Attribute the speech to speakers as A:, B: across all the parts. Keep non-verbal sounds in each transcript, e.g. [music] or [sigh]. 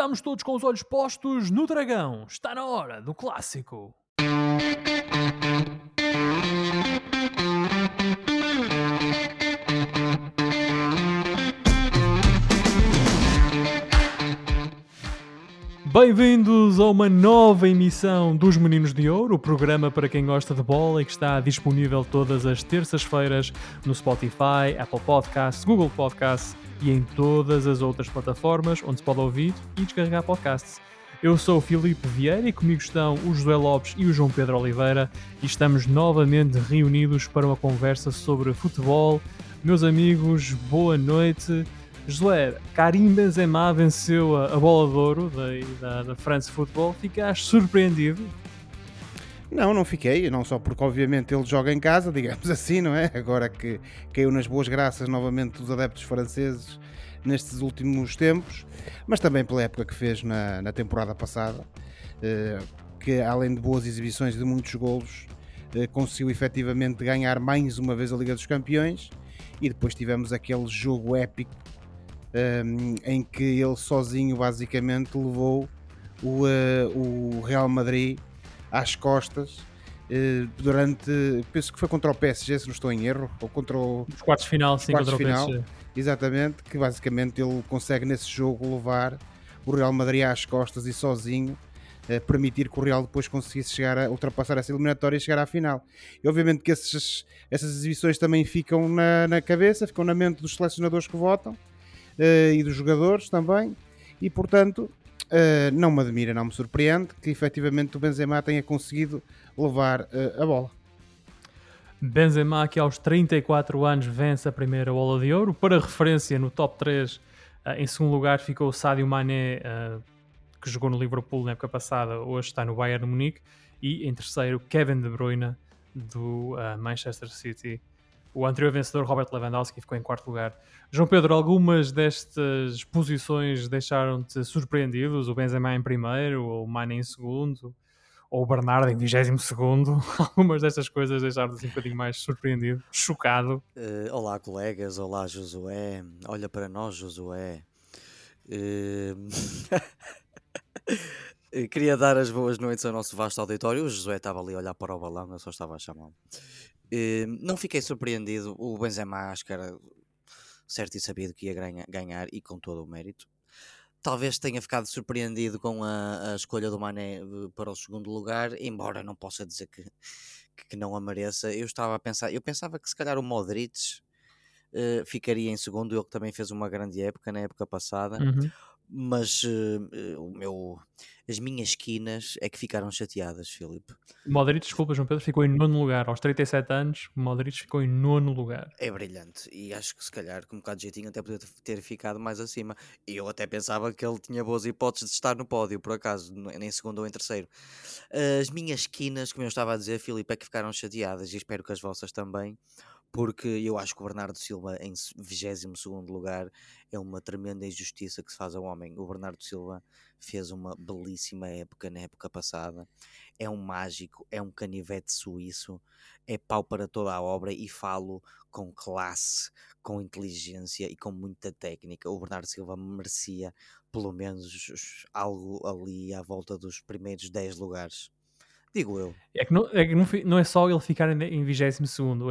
A: Estamos todos com os olhos postos no dragão. Está na hora do clássico. Bem-vindos a uma nova emissão dos Meninos de Ouro, o programa para quem gosta de bola e que está disponível todas as terças-feiras no Spotify, Apple Podcasts, Google Podcasts e em todas as outras plataformas onde se pode ouvir e descarregar podcasts. Eu sou o Filipe Vieira e comigo estão o José Lopes e o João Pedro Oliveira e estamos novamente reunidos para uma conversa sobre futebol. Meus amigos, boa noite. Josué, Karim Benzema venceu a, bola de ouro da, da, da France Football. Ficaste surpreendido?
B: Não, não fiquei, não só porque obviamente ele joga em casa, [laughs] digamos assim, não é? Agora que caiu nas boas graças novamente dos adeptos franceses nestes últimos tempos, mas também pela época que fez na, na temporada passada, eh, que além de boas exibições de muitos golos, eh, conseguiu efetivamente ganhar mais uma vez a Liga dos Campeões e depois tivemos aquele jogo épico um, em que ele sozinho basicamente levou o, o Real Madrid às costas uh, durante, penso que foi contra o PSG, se não estou em erro, ou contra o,
A: os quartos final, sim,
B: quartos
A: contra
B: final,
A: o PSG.
B: Exatamente, que basicamente ele consegue nesse jogo levar o Real Madrid às costas e sozinho uh, permitir que o Real depois conseguisse chegar a ultrapassar essa eliminatória e chegar à final. E obviamente que esses, essas exibições também ficam na, na cabeça, ficam na mente dos selecionadores que votam uh, e dos jogadores também, e portanto uh, não me admira, não me surpreende que efetivamente o Benzema tenha conseguido levar uh, a bola.
A: Benzema, que aos 34 anos vence a primeira bola de ouro. Para referência, no top 3, em segundo lugar ficou o Sadio Mané, que jogou no Liverpool na época passada, hoje está no Bayern Munique. E em terceiro, Kevin De Bruyne, do Manchester City o anterior vencedor, Robert Lewandowski, ficou em quarto lugar. João Pedro, algumas destas posições deixaram-te surpreendidos? O Benzema em primeiro, ou o Mane em segundo, ou o Bernardo em vigésimo segundo? [laughs] Algumas destas coisas deixaram-te um bocadinho mais surpreendido, chocado?
C: Uh, olá, colegas. Olá, Josué. Olha para nós, Josué. Uh... [laughs] Queria dar as boas noites ao nosso vasto auditório. O Josué estava ali a olhar para o balão, eu só estava a chamá-lo. Ehm, não fiquei surpreendido. O Benzema acho que era certo e sabido que ia ganhar e com todo o mérito. Talvez tenha ficado surpreendido com a, a escolha do Mané eh, para o segundo lugar, embora não possa dizer que, que não a mereça. Eu estava a pensar, eu pensava que se calhar o Modric uh, ficaria em segundo, ele que também fez uma grande época na época passada.
A: Uhum
C: mas uh, o meu, as minhas esquinas é que ficaram chateadas, Filipe.
A: Modric, desculpa, João Pedro, ficou em nono lugar. Aos 37 anos, Modric ficou em nono lugar.
C: É brilhante. E acho que se calhar, com um bocado de jeitinho, até poderia ter ficado mais acima. E eu até pensava que ele tinha boas hipóteses de estar no pódio, por acaso, nem segundo ou em terceiro. As minhas esquinas, como eu estava a dizer, Filipe, é que ficaram chateadas e espero que as vossas também porque eu acho que o Bernardo Silva em 22 lugar é uma tremenda injustiça que se faz ao homem. O Bernardo Silva fez uma belíssima época na época passada, é um mágico, é um canivete suíço, é pau para toda a obra e falo com classe, com inteligência e com muita técnica. O Bernardo Silva merecia pelo menos algo ali à volta dos primeiros 10 lugares. Digo eu.
A: É que não é, que não, não é só ele ficar em 22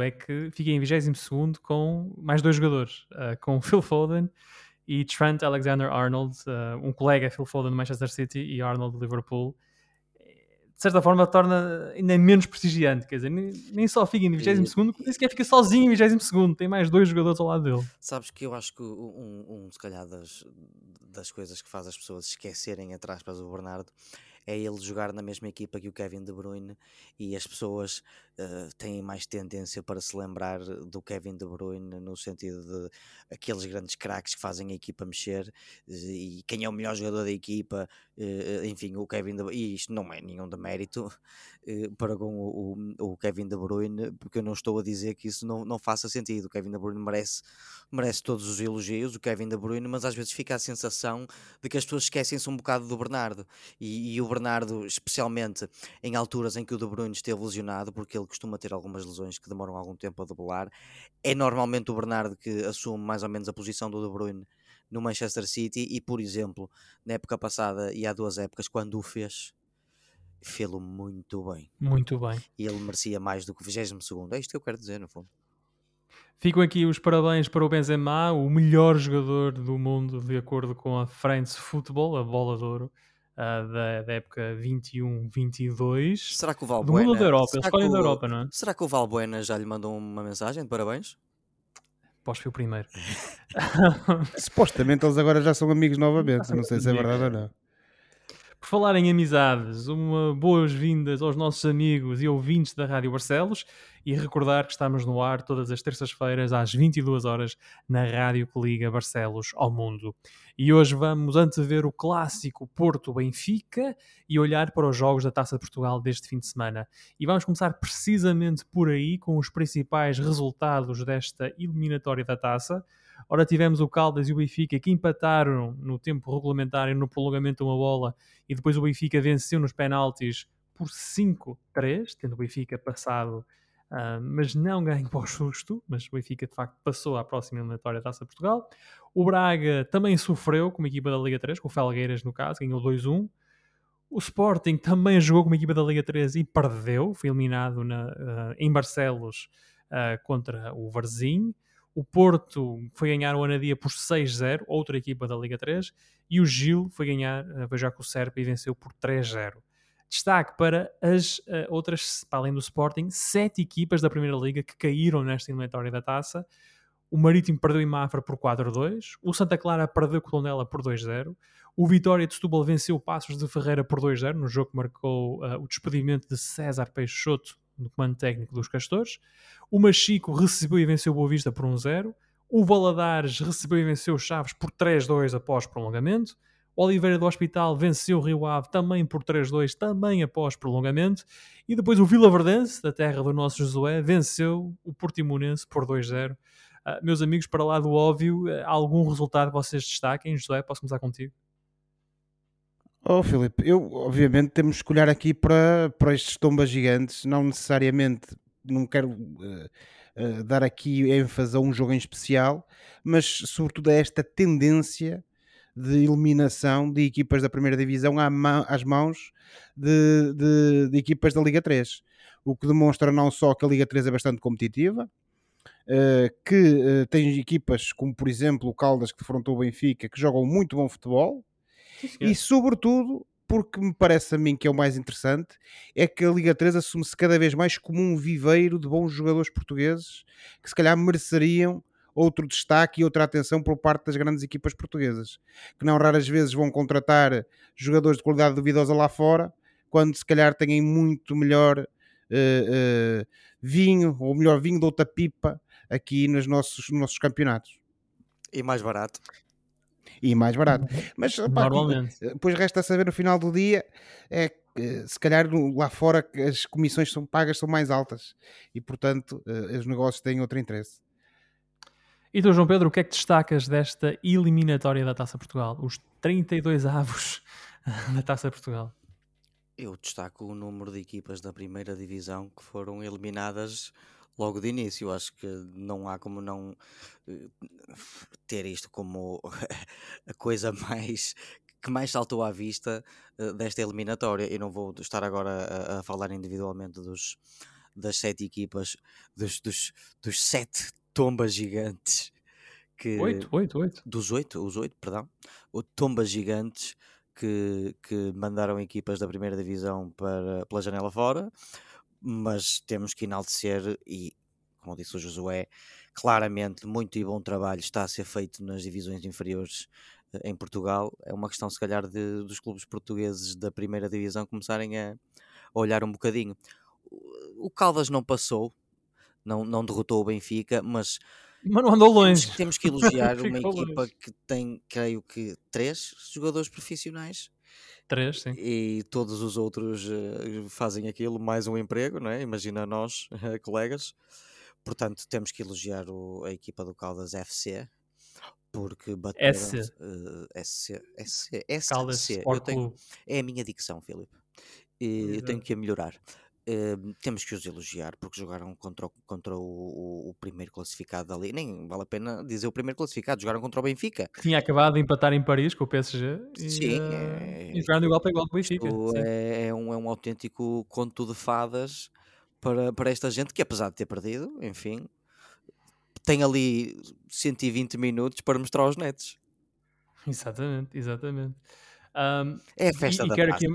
A: é que fica em 22 com mais dois jogadores, uh, com Phil Foden e Trent Alexander-Arnold, uh, um colega Phil Foden do Manchester City e Arnold do Liverpool. De certa forma, torna ainda menos prestigiante. Quer dizer, nem, nem só fica em 22 segundo, nem sequer fica sozinho em 22 Tem mais dois jogadores ao lado dele.
C: Sabes que eu acho que um, um se calhar, das, das coisas que faz as pessoas esquecerem atrás para o Bernardo é ele jogar na mesma equipa que o Kevin De Bruyne e as pessoas uh, têm mais tendência para se lembrar do Kevin De Bruyne no sentido de aqueles grandes craques que fazem a equipa mexer e quem é o melhor jogador da equipa, uh, enfim, o Kevin De Bruyne, e isto não é nenhum demérito uh, [laughs] para com o, o, o, Kevin De Bruyne, porque eu não estou a dizer que isso não, não faça sentido, o Kevin De Bruyne merece, merece todos os elogios, o Kevin De Bruyne, mas às vezes fica a sensação de que as pessoas esquecem-se um bocado do Bernardo. E, e o Bernardo, especialmente em alturas em que o De Bruyne esteve lesionado, porque ele costuma ter algumas lesões que demoram algum tempo a debelar, é normalmente o Bernardo que assume mais ou menos a posição do De Bruyne no Manchester City e, por exemplo, na época passada e há duas épocas, quando o fez, fê-lo muito bem.
A: Muito bem.
C: E ele merecia mais do que o 22 segundo. É isto que eu quero dizer, no fundo.
A: Ficam aqui os parabéns para o Benzema, o melhor jogador do mundo, de acordo com a France Football, a bola de ouro uh, da, da, época 21-22.
C: Será que o Valbuena...
A: Do mundo da Europa, eles escolhem da Europa, não é?
C: Será que o Valbuena já lhe mandou uma mensagem de parabéns?
A: Posso o primeiro. [laughs] [laughs]
B: Supostamente eles agora já são amigos novamente, não sei se é verdade ou não.
A: Por falar em amizades, uma boas-vindas aos nossos amigos e ouvintes da Rádio Barcelos e recordar que estamos no ar todas as terças-feiras às 22 horas na rádio que liga Barcelos ao mundo. E hoje vamos antever o clássico Porto-Benfica e olhar para os jogos da Taça de Portugal deste fim de semana. E vamos começar precisamente por aí com os principais resultados desta eliminatória da Taça. Ora, tivemos o Caldas e o Benfica que empataram no tempo regulamentar e no prolongamento uma bola e depois o Benfica venceu nos penaltis por 5-3, tendo o Benfica passado, uh, mas não ganho para o susto, mas o Benfica de facto passou à próxima eliminatória da Taça Portugal. O Braga também sofreu com uma equipa da Liga 3, com o Felgueiras no caso, ganhou 2-1. O Sporting também jogou com uma equipa da Liga 3 e perdeu, foi eliminado na, uh, em Barcelos uh, contra o Varzim. O Porto foi ganhar o Anadia por 6-0, outra equipa da Liga 3, e o Gil foi ganhar, uh, foi já com o Serpa e venceu por 3-0. Destaque para as uh, outras, para além do Sporting, sete equipas da Primeira Liga que caíram nesta eliminatória da taça. O Marítimo perdeu em Mafra por 4-2, o Santa Clara perdeu com Tondela por 2-0, o Vitória de Setúbal venceu o Passos de Ferreira por 2-0, no jogo que marcou uh, o despedimento de César Peixoto no comando técnico dos Castores. O Machico recebeu e venceu o Boa Vista por 1-0. O Valadares recebeu e venceu o Chaves por 3-2 após prolongamento. O Oliveira do Hospital venceu o Rio Ave também por 3-2, também após prolongamento. E depois o Vila Verdense, da terra do nosso Josué, venceu o Portimonense por 2-0. Uh, ah, meus amigos, para lá do óbvio, uh, algum resultado que vocês destaquem? Josué, posso começar contigo?
B: Oh, Filipe, eu obviamente temos que olhar aqui para, para estes tombas gigantes, não necessariamente, não quero uh, uh, dar aqui ênfase a um jogo em especial, mas sobretudo a esta tendência de eliminação de equipas da primeira divisão às mãos de, de, de, equipas da Liga 3. O que demonstra não só que a Liga 3 é bastante competitiva, uh, que tem equipas como, por exemplo, o Caldas que defrontou o Benfica, que jogam muito bom futebol, e sobretudo, porque me parece a mim que é o mais interessante, é que a Liga 3 assume-se cada vez mais como um viveiro de bons jogadores portugueses que se calhar mereceriam outro destaque e outra atenção por parte das grandes equipas portuguesas, que não raras vezes vão contratar jogadores de qualidade duvidosa lá fora, quando se calhar têm muito melhor uh, uh, vinho, ou melhor vinho de outra pipa aqui nos nossos, nos nossos campeonatos.
C: E mais barato
B: e mais barato. Mas pá, Normalmente. depois resta saber no final do dia é se calhar lá fora as comissões são pagas são mais altas e portanto eh, os negócios têm outro interesse.
A: E tu, João Pedro, o que é que destacas desta eliminatória da Taça Portugal? Os 32 avos [laughs] da Taça Portugal.
C: Eu destaco o número de equipas da primeira divisão que foram eliminadas logo de início. Acho que não há como não eh, ter isto como [laughs] a coisa mais que mais saltou à vista uh, desta eliminatória. Eu não vou estar agora a, a, falar individualmente dos, das sete equipas, dos, dos, dos sete tombas gigantes.
A: Que, oito, oito, oito.
C: Dos oito, os oito, perdão. O tombas gigantes que, que mandaram equipas da primeira divisão para, pela janela fora mas temos que enaltecer e, como disse o Josué, claramente muito e bom trabalho está a ser feito nas divisões inferiores eh, em Portugal. É uma questão, se calhar, de, dos clubes portugueses da primeira divisão começarem a, a olhar um bocadinho. O Caldas não passou, não, não derrotou o Benfica, mas
A: mas não andou longe.
C: Temos, temos que elogiar [laughs] uma equipa longe. que tem, creio que, três jogadores profissionais
A: Três, sim.
C: E todos os outros uh, fazem aquilo, mais um emprego, não é? Imagina nós, [laughs] colegas. Portanto, temos que elogiar o, a equipa do Caldas FC, porque bateram...
A: SC.
C: Uh, SC, SC, SC.
A: Caldas
C: Eu tenho, é a minha dicção, Filipe. E eu tenho que a melhorar. Uh, temos que os elogiar porque jogaram contra, o, contra o, o, o, primeiro classificado ali. Nem vale a pena dizer o primeiro classificado, jogaram contra o Benfica.
A: Que tinha acabado de empatar em Paris com o PSG
C: e, sim, uh, é,
A: e jogaram igual para igual com o Benfica.
C: É, é, um, é um autêntico conto de fadas para, para esta gente que, apesar de ter perdido, enfim, tem ali 120 minutos para mostrar aos netos. [laughs]
A: Exatamente, exatamente. Um,
C: é a festa e, da e taça. Aqui,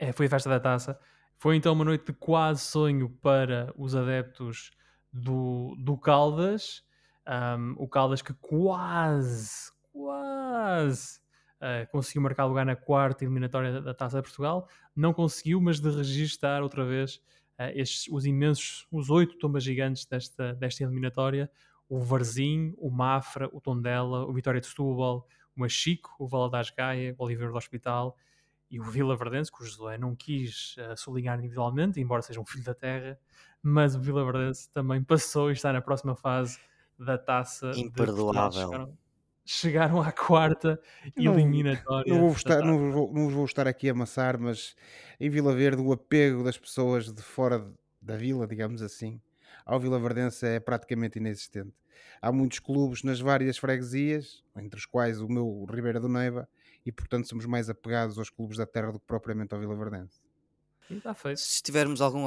A: é, foi a festa da taça. Foi então uma noite de quase sonho para os adeptos do, do Caldas. Um, o Caldas que quase, quase uh, conseguiu marcar lugar na quarta eliminatória da, Taça de Portugal. Não conseguiu, mas de registar outra vez uh, estes, os imensos, os oito tombas gigantes desta, desta eliminatória. O Varzim, o Mafra, o Tondela, o Vitória de Setúbal, o Machico, o Valadares Gaia, o Oliveira do Hospital e o Vila Verdense, que o Josué não quis uh, sublinhar individualmente, embora seja um filho da terra, mas o Vila Verdense também passou e está na próxima fase da taça.
C: Imperdoável.
A: Chegaram, chegaram, à quarta não, eliminatória.
B: Não, vou estar, não, vou, não vou estar aqui a amassar, mas em Vila Verde o apego das pessoas de fora da vila, digamos assim, ao Vila Verdense é praticamente inexistente. Há muitos clubes nas várias freguesias, entre os quais o meu Ribeira do Neiva, e portanto somos mais apegados aos clubes da terra do que propriamente ao Vila Verdense.
A: está feito.
C: Se tivermos algum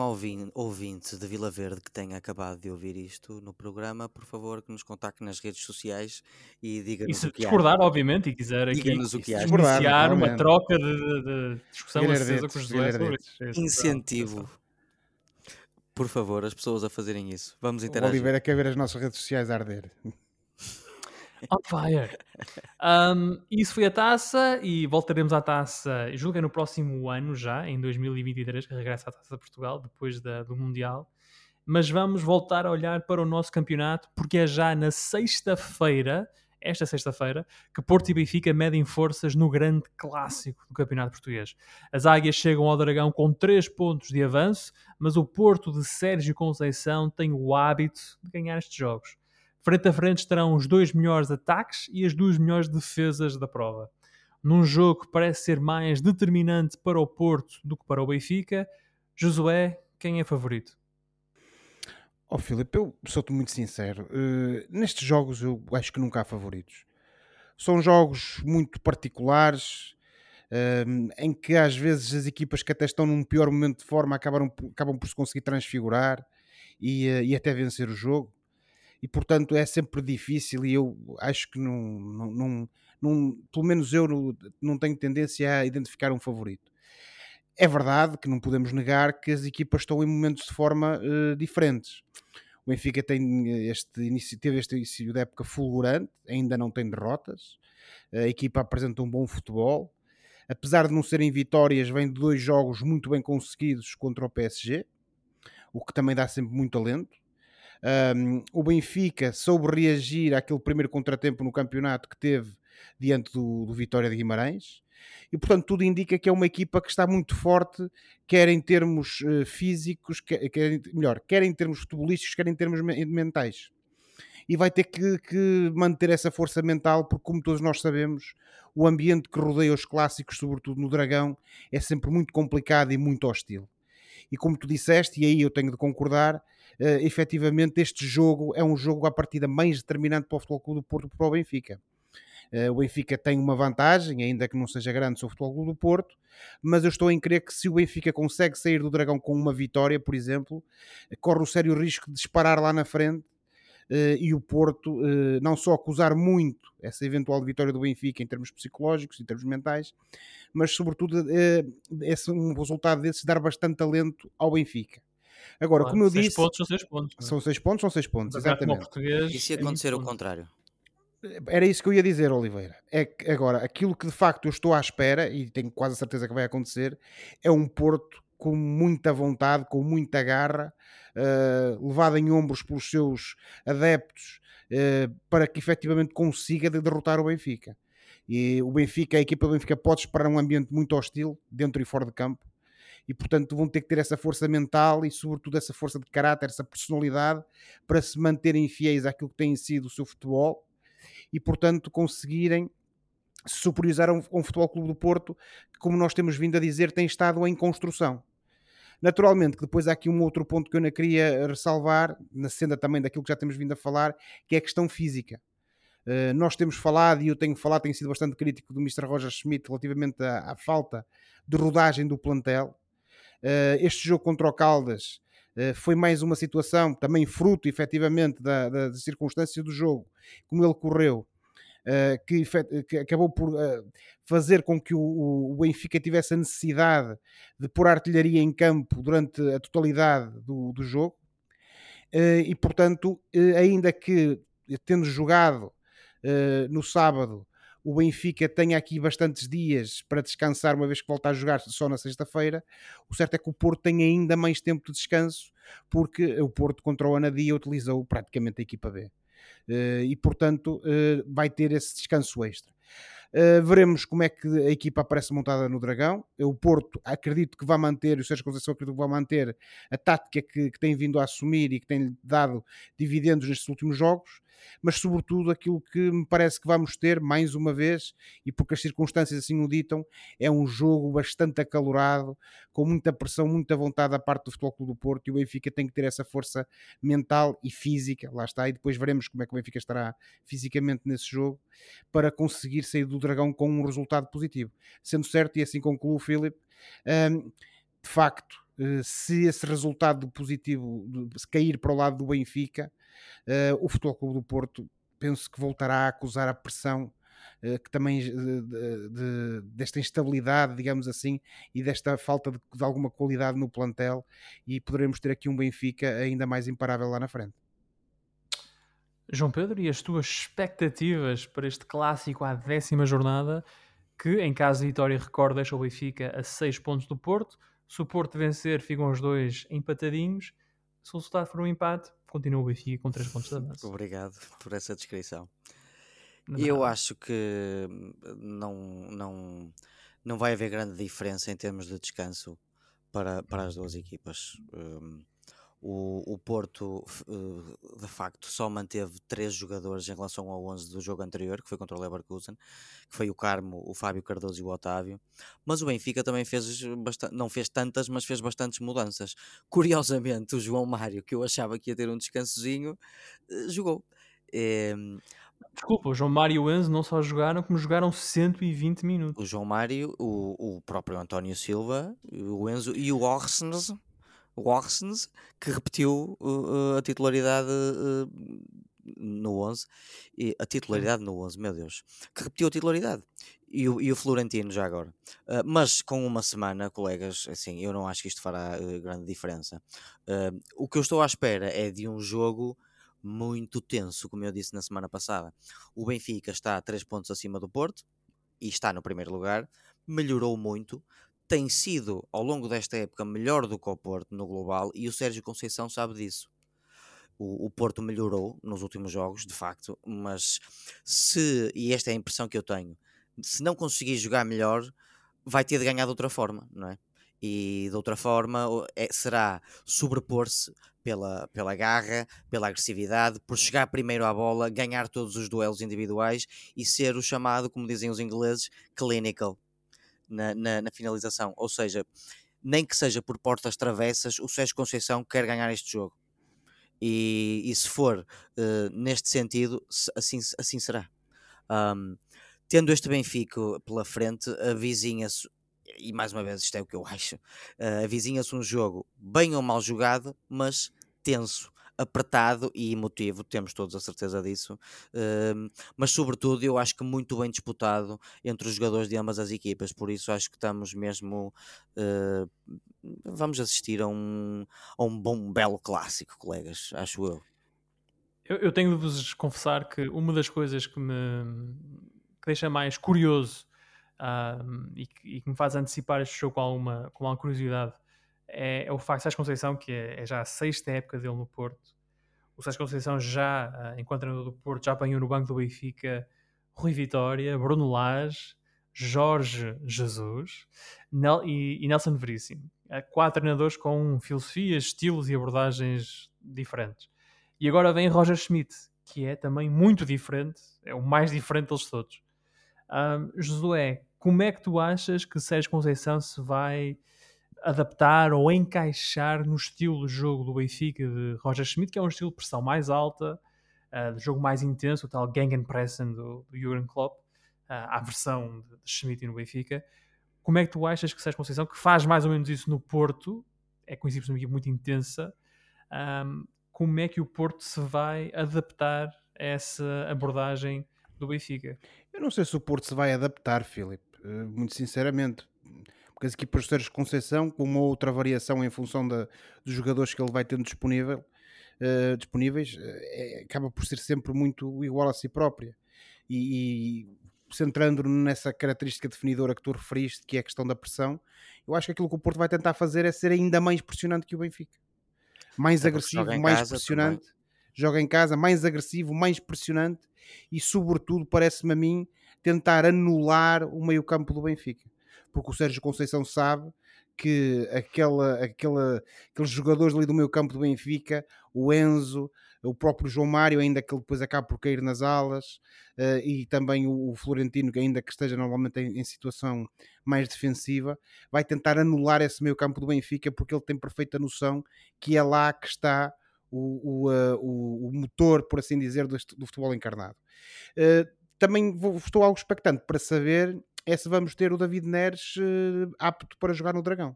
C: ouvinte de Vila Verde que tenha acabado de ouvir isto no programa, por favor que nos contacte nas redes sociais e diga-nos o que
A: discordar, obviamente, e quiser aqui o que iniciar uma troca de, de discussão acesa com os dois
C: Incentivo por favor, as pessoas a fazerem isso. Vamos interagir.
B: O Oliveira quer ver as nossas redes sociais arder.
A: On fire. Um, isso foi a taça e voltaremos à taça, julgo que é no próximo ano já, em 2023, que regressa à taça de Portugal, depois da, do Mundial. Mas vamos voltar a olhar para o nosso campeonato, porque é já na sexta-feira, esta sexta-feira, que Porto e Benfica medem forças no grande clássico do Campeonato Português. As Águias chegam ao Dragão com 3 pontos de avanço, mas o Porto de Sérgio Conceição tem o hábito de ganhar estes jogos. Frente a frente estarão os dois melhores ataques e as duas melhores defesas da prova. Num jogo que parece ser mais determinante para o Porto do que para o Benfica, Josué, quem é favorito?
B: Oh, Filipe, eu sou-te muito sincero. Uh, nestes jogos eu acho que nunca há favoritos. São jogos muito particulares, uh, em que às vezes as equipas que até estão num pior momento de forma acabam, acabam por se conseguir transfigurar e, uh, e até vencer o jogo. E portanto é sempre difícil e eu acho que não, não, não, não pelo menos eu não, não tenho tendência a identificar um favorito. É verdade que não podemos negar que as equipas estão em momentos de forma uh, diferentes. O Benfica tem eh, este início, teve este início da época fulgurante, ainda não tem derrotas. A equipa apresenta um bom futebol. Apesar de não serem vitórias, vem de dois jogos muito bem conseguidos contra o PSG, o que também dá sempre muito alento. Um, o Benfica soube reagir àquele primeiro contratempo no campeonato que teve diante do, do Vitória de Guimarães e portanto tudo indica que é uma equipa que está muito forte, quer em termos uh, físicos, quer, quer, melhor, quer em termos futebolísticos, quer em termos mentais. E vai ter que, que, manter essa força mental, porque, como todos nós sabemos, o ambiente que rodeia os clássicos, sobretudo no Dragão, é sempre muito complicado e muito hostil. E como tu disseste, e aí eu tenho de concordar, uh, efetivamente este jogo é um jogo à partida mais determinante para o Futebol Clube do Porto para o Benfica. Uh, o Benfica tem uma vantagem, ainda que não seja grande, sobre o Futebol Clube do Porto, mas eu estou em crer que se o Benfica consegue sair do Dragão com uma vitória, por exemplo, corre o sério risco de disparar lá na frente e o Porto uh, não só acusar muito essa eventual vitória do Benfica em termos psicológicos, em termos mentais, mas sobretudo uh, esse, um resultado desses dar bastante talento ao Benfica. Agora, claro, como eu seis disse,
A: pontos são seis pontos.
B: São seis pontos, são seis pontos, exatamente.
C: E se acontecer é o contrário?
B: Era isso que eu ia dizer, Oliveira. É que agora, aquilo que de facto eu estou à espera, e tenho quase a certeza que vai acontecer, é um Porto com muita vontade, com muita garra, uh, levado em ombros pelos seus adeptos, uh, para que efetivamente consiga derrotar o Benfica. E o Benfica, a equipa do Benfica pode esperar um ambiente muito hostil, dentro e fora de campo, e portanto vão ter que ter essa força mental e sobretudo essa força de caráter, essa personalidade, para se manterem fiéis àquilo que tem sido o seu futebol e, portanto, conseguirem superiorizar um, um Futebol Clube do Porto que, como nós temos vindo a dizer, tem estado em construção. Naturalmente que depois há aqui um outro ponto que eu não queria ressalvar, na senda também daquilo que já temos vindo a falar, que é a questão física. Uh, nós temos falado, e eu tenho falado, tenho sido bastante crítico do Mr. Roger Schmidt relativamente à, à falta de rodagem do plantel. Uh, este jogo contra o Caldas uh, foi mais uma situação, também fruto efetivamente da, da, das circunstâncias do jogo, como ele correu, que, que, acabou por uh, fazer com que o, Benfica tivesse a necessidade de pôr artilharia em campo durante a totalidade do, do jogo. E portanto, ainda que tendo jogado no sábado o Benfica tenha aqui bastantes dias para descansar, uma vez que volta a jogar só na sexta-feira. O certo é que o Porto tem ainda mais tempo de descanso, porque o Porto contra o Anadia utilizou praticamente a equipa B. Uh, e portanto uh, vai ter esse descanso extra. Uh, veremos como é que a equipa aparece montada no Dragão. O Porto acredito que vai manter, o Sérgio Conceição acredito que vai manter a tática que, que tem vindo a assumir e que tem dado dividendos nestes últimos jogos mas sobretudo aquilo que me parece que vamos ter, mais uma vez, e porque as circunstâncias assim o ditam, é um jogo bastante acalorado, com muita pressão, muita vontade da parte do Futebol Clube do Porto, e o Benfica tem que ter essa força mental e física, lá está, e depois veremos como é que o Benfica estará fisicamente nesse jogo, para conseguir sair do Dragão com um resultado positivo. Sendo certo, e assim concluo, Filipe, hum, de facto, eh, se esse resultado positivo se cair para o lado do Benfica, uh, o Futebol Clube do Porto penso que voltará a acusar a pressão uh, que também de, de, desta instabilidade, digamos assim, e desta falta de, de, alguma qualidade no plantel e poderemos ter aqui um Benfica ainda mais imparável lá na frente.
A: João Pedro, e as tuas expectativas para este clássico à décima jornada, que em caso de vitória recorde deixa o Benfica a 6 pontos do Porto, se o Porto vencer ficam os dois empatadinhos, se o resultado for um empate continua o Benfica com 3 pontos de avanço.
C: Obrigado por essa descrição. Eu acho que não, não, não vai haver grande diferença em termos de descanso para, para as duas equipas. Um, o, o Porto, uh, de facto, só manteve três jogadores em relação ao 11 do jogo anterior, que foi contra o Leverkusen, que foi o Carmo, o Fábio Cardoso e o Otávio. Mas o Benfica também fez bastante, não fez tantas, mas fez bastantes mudanças. Curiosamente, o João Mário, que eu achava que ia ter um descansozinho, uh, jogou.
A: É, Desculpa, o João Mário e o Enzo não só jogaram, como jogaram 120 minutos.
C: O João Mário, o, o próprio António Silva, o Enzo e o Warsons, que repetiu uh, a titularidade uh, no 11, e, a titularidade no 11, meu Deus, que repetiu a titularidade. E o, e o Florentino já agora. Uh, mas com uma semana, colegas, assim, eu não acho que isto fará grande diferença. o que eu estou à espera é de um jogo muito tenso, como eu disse na semana passada. O Benfica está a 3 pontos acima do Porto e está no primeiro lugar, melhorou muito, tem sido ao longo desta época melhor do que o Porto no global e o Sérgio Conceição sabe disso. O, o, Porto melhorou nos últimos jogos, de facto, mas se, e esta é a impressão que eu tenho, se não conseguir jogar melhor, vai ter de ganhar de outra forma, não é? E de outra forma é, será sobrepor-se pela, pela garra, pela agressividade, por chegar primeiro à bola, ganhar todos os duelos individuais e ser o chamado, como dizem os ingleses, clinical na, na, na, finalização. Ou seja, nem que seja por portas travessas, o Sérgio Conceição quer ganhar este jogo. E, e se for uh, neste sentido, assim, assim será. Um, tendo este Benfica pela frente, avizinha-se, e mais uma vez isto é o que eu acho, uh, avizinha-se um jogo bem ou mal jogado, mas tenso apertado e emotivo, temos todos a certeza disso, uh, mas sobretudo eu acho que muito bem disputado entre os jogadores de ambas as equipas, por isso acho que estamos mesmo. Uh, vamos assistir a um, a um bom, belo clássico, colegas, acho eu.
A: Eu, eu tenho de vos confessar que uma das coisas que me que deixa mais curioso uh, e, que, e, que, me faz antecipar este jogo com alguma, com alguma curiosidade é, é o facto de Sérgio Conceição, que é, é, já a sexta época dele no Porto, o Sérgio Conceição já, uh, enquanto treinador do Porto, já apanhou no banco do Benfica Rui Vitória, Bruno Lage, Jorge Jesus Nel e, e, Nelson Veríssimo. Quatro treinadores com filosofias, estilos e abordagens diferentes. E agora vem Roger Schmidt, que é também muito diferente, é o mais diferente deles todos. Um, Josué, como é que tu achas que Sérgio Conceição se vai adaptar ou encaixar no estilo de jogo do Benfica de Roger Schmidt, que é um estilo de pressão mais alta, uh, de jogo mais intenso, o tal Gegenpressen do, do Jurgen Klopp, uh, a versão de, de Schmidt no Benfica. Como é que tu achas que Sérgio Conceição, que faz mais ou menos isso no Porto, é conhecido por uma equipe muito intensa, um, como é que o Porto se vai adaptar a essa abordagem do Benfica?
B: Eu não sei se o Porto se vai adaptar, Filipe, eh, muito sinceramente porque as equipas do Sérgio Conceição, com uma outra variação em função da, dos jogadores que ele vai tendo disponível, uh, disponíveis, é, acaba por ser sempre muito igual a si própria. E, e centrando nessa característica definidora que tu referiste, que é a questão da pressão, eu acho que aquilo que o Porto vai tentar fazer é ser ainda mais pressionante que o Benfica. Mais é agressivo, mais pressionante. Também. Joga em casa, mais agressivo, mais pressionante e, sobretudo, parece-me a mim, tentar anular o meio-campo do Benfica porque o Sérgio Conceição sabe que aquela, aquela, aqueles jogadores ali do meio campo do Benfica, o Enzo, o próprio João Mário, ainda que ele depois acaba por cair nas alas, uh, e também o, o, Florentino, que ainda que esteja normalmente em, em, situação mais defensiva, vai tentar anular esse meio campo do Benfica, porque ele tem perfeita noção que é lá que está o, o, uh, o, o motor, por assim dizer, do, do futebol encarnado. Uh, também vou, estou algo expectante para saber é se vamos ter o David Neres uh, apto para jogar no Dragão.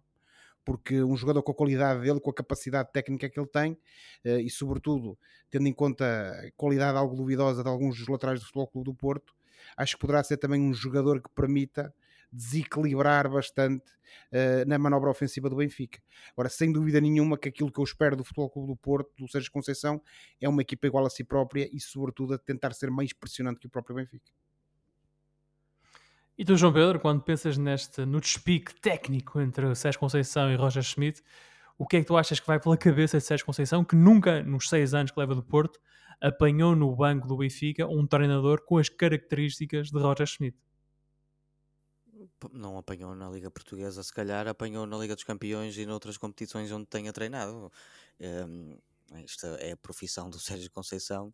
B: Porque um jogador com a qualidade dele, com a capacidade técnica que ele tem, uh, e sobretudo tendo em conta a qualidade algo duvidosa de alguns dos laterais do Futebol Clube do Porto, acho que poderá ser também um jogador que permita desequilibrar bastante uh, na manobra ofensiva do Benfica. Agora, sem dúvida nenhuma que aquilo que eu espero do Futebol Clube do Porto, do Sérgio Conceição, é uma equipa igual a si própria e, sobretudo, a tentar ser mais pressionante que o próprio Benfica.
A: E tu, João Pedro, quando pensas neste, no despique técnico entre Sérgio Conceição e Roger Schmidt, o que é que tu achas que vai pela cabeça de Sérgio Conceição, que nunca, nos seis anos que leva do Porto, apanhou no banco do Benfica um treinador com as características de Roger Schmidt?
C: Não apanhou na Liga Portuguesa, se calhar apanhou na Liga dos Campeões e noutras competições onde tenha treinado. Um, esta é a profissão do Sérgio Conceição,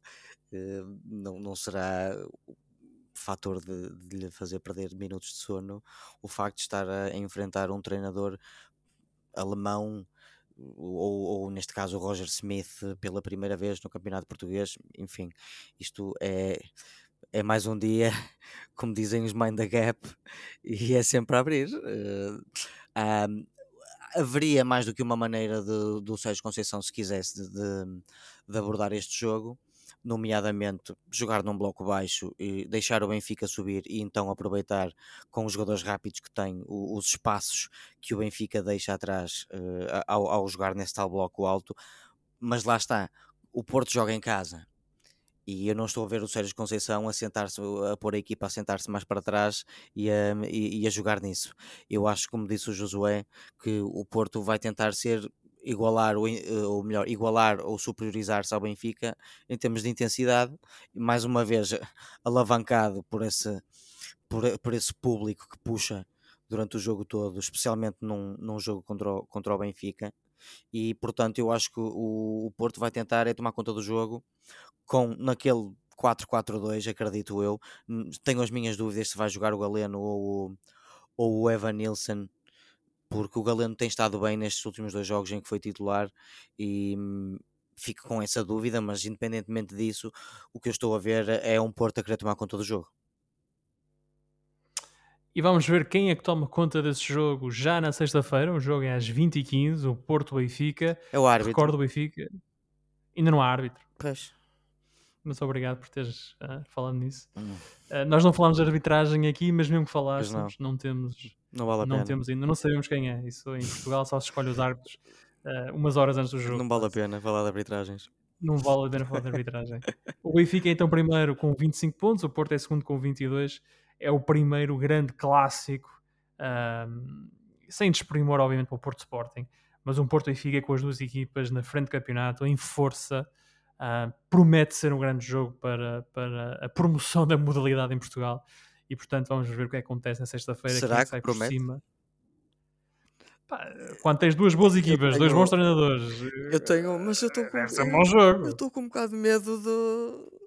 C: um, não, não será fator de, de, lhe fazer perder minutos de sono o facto de estar a enfrentar um treinador alemão ou, ou, neste caso o Roger Smith pela primeira vez no campeonato português enfim, isto é é mais um dia, [laughs] como dizem os Mind the Gap, [laughs] e é sempre a abrir. Uh, um, haveria mais do que uma maneira do Sérgio Conceição, se quisesse, de, de abordar este jogo nomeadamente jogar num bloco baixo e deixar o Benfica subir e então aproveitar com os jogadores rápidos que tem os espaços que o Benfica deixa atrás uh, ao, ao, jogar nesse tal bloco alto. Mas lá está, o Porto joga em casa e eu não estou a ver o Sérgio Conceição a sentar-se, a pôr a equipa a sentar-se mais para trás e a, e, e a jogar nisso. Eu acho, como disse o Josué, que o Porto vai tentar ser igualar, ou, eh, ou melhor, igualar ou superiorizar-se ao Benfica em termos de intensidade, mais uma vez [laughs] alavancado por esse, por, por esse público que puxa durante o jogo todo, especialmente num, num jogo contra o, contra o Benfica. E portanto, eu acho que o, o Porto vai tentar é tomar conta do jogo com naquele 4-4-2, acredito eu. Tenho as minhas dúvidas se vai jogar o Galeno ou, ou o Evan Nilsson porque o Galeno tem estado bem nestes últimos dois jogos em que foi titular e hum, fico com essa dúvida, mas independentemente disso, o que eu estou a ver é um Porto a querer tomar conta do jogo.
A: E vamos ver quem é que toma conta desse jogo já na sexta-feira. O jogo é às 20h15, o Porto Benfica.
C: É o árbitro.
A: Recordo o Benfica. Ainda não há árbitro.
C: Pois.
A: Mas obrigado por teres uh, falado nisso. Hum. Uh, nós não falamos de arbitragem aqui, mas mesmo que falássemos, não. não temos
C: não vale a
A: não
C: pena.
A: temos ainda, não sabemos quem é. Isso em Portugal só se escolhe os árbitros uh, umas horas antes do jogo.
C: Não vale a pena falar de arbitragens.
A: Não vale a pena falar de arbitragem. o Benfica é então primeiro com 25 pontos, o Porto é segundo com 22. É o primeiro grande clássico, uh, sem desprimor, obviamente, para o Porto Sporting, mas um Porto Benfica com as duas equipas na frente do campeonato, em força. Uh, promete ser um grande jogo para, para a promoção da modalidade em Portugal e portanto vamos ver o que, é que acontece na sexta-feira.
C: Será que, que promete? cima.
A: Pá, quando tens duas boas equipas, tenho... dois bons treinadores,
C: eu tenho, mas eu estou com,
A: é um bom jogo.
C: Eu estou com um bocado de medo de,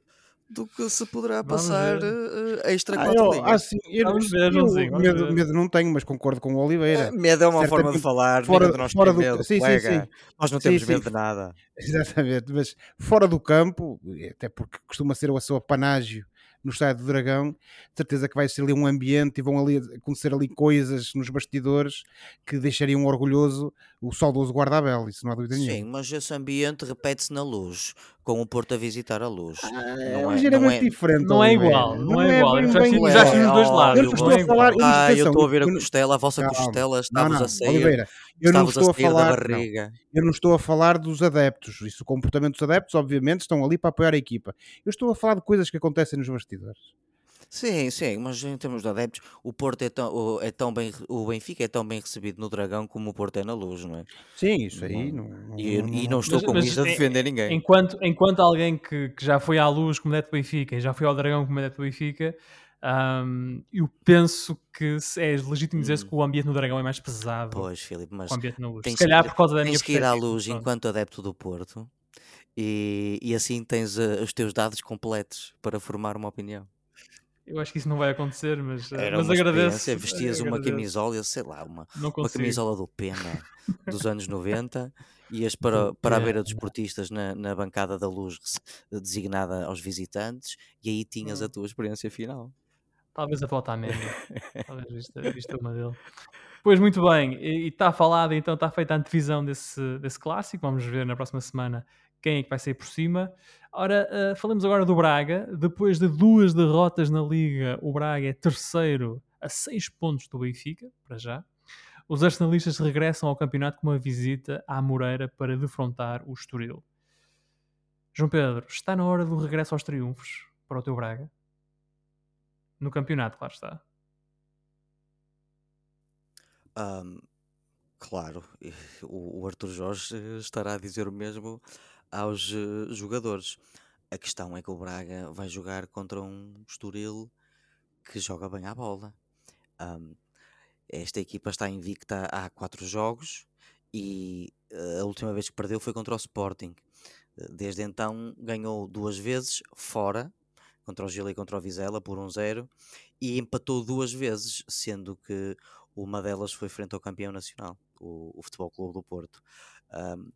C: do que se poderá passar uh, extra
B: ah,
C: eu,
B: ah, sim, eu,
A: vamos ver,
B: eu,
A: Joãozinho, vamos
B: medo,
A: ver.
B: medo não tenho, mas concordo com o Oliveira.
C: É, medo é uma
B: Certamente
C: forma de falar,
B: fora-
C: nós
B: fora do-
C: medo,
B: sim, sim, sim.
C: Nós não
B: Sim,
C: temos
B: sim.
C: medo de nada. [laughs]
B: Exatamente, mas fora do campo, até porque costuma ser o seu panágio no estádio do Dragão, de certeza que vai ser ali um ambiente e vão ali acontecer ali coisas nos bastidores que deixariam orgulhoso o saudoso guarda-abel, isso não há dúvida
C: Sim,
B: nenhuma.
C: mas esse ambiente repete-se na luz, com o Porto a visitar a luz.
B: Ah,
C: Não
B: é
C: é-
B: ligeiramente
C: não é-
B: diferente.
A: Não é igual, não é igual. já estive-
B: igual.
A: já estive nos dois lados.
B: Eu não estou a falar.
C: Ah, eu estou a ver a costela, a vossa costela, estavas a sair,
B: Oliveira, eu não estou a falar.
C: barriga.
B: Eu não estou a falar dos adeptos. Isso, o comportamento dos adeptos, obviamente, estão ali para apoiar a equipa. Eu estou a falar de coisas que acontecem nos bastidores.
C: Sim, sim, mas em termos de adeptos, o Porto é tão, o- é tão bem, o Benfica é tão bem recebido no Dragão como o Porto é na Luz, não é?
B: Sim, isso aí. Não, não-
C: E,
B: não-
C: e não estou
A: Mas-
C: com
A: mas
C: isto a
A: em-
C: defender ninguém.
A: Enquanto, enquanto alguém que, que já foi à luz como adepto do Benfica e já foi ao Dragão como adepto do Benfica, ahm, eu penso que se- é legítimo dizer-se
C: Hum.
A: que o ambiente no Dragão é mais pesado
C: Pois, Filipe, mas
A: que o ambiente na luz.
C: tens
A: Se calhar
C: que-
A: por causa da minha
C: tens que ir à luz
A: pronto.
C: enquanto adepto do Porto e, e assim tens eh, os teus dados completos para formar uma opinião.
A: Eu acho que isso não vai acontecer, mas, eh,
C: Era
A: mas
C: uma
A: agradeço.
C: experiência, vestias uma
A: agradeço.
C: camisola, sei lá, uma, uma camisola do Pena dos anos [laughs] 90, ias para, para a beira dos portistas na, na bancada da luz designada aos visitantes e aí tinhas a
A: Hum.
C: tua experiência final.
A: Talvez a para Otamendi. [laughs] Talvez vista, vista uma dele. Pois muito bem, e está falada, então está feita a antevisão desse, desse clássico. Vamos ver na próxima semana quem é que vai sair por cima. Ora, eh, falamos agora do Braga. Depois de duas derrotas na Liga, o Braga é terceiro a seis pontos do Benfica, para já. Os arsenalistas regressam ao campeonato com uma visita à Moreira para defrontar o Estoril. João Pedro, está na hora do regresso aos triunfos para o teu Braga? No campeonato, claro está.
C: Ahm, claro, [laughs] o, o Arthur Jorge estará a dizer o mesmo aos eh, jogadores. A questão é que o Braga vai jogar contra um Estoril que joga bem à bola. Ahm, esta equipa está invicta há quatro jogos e eh, a última vez que perdeu foi contra o Sporting. Desde então ganhou duas vezes fora, contra o Gil e contra o Vizela por 1-0 e empatou duas vezes, sendo que uma delas foi frente ao campeão nacional, o, o Futebol Clube do Porto. Ahm,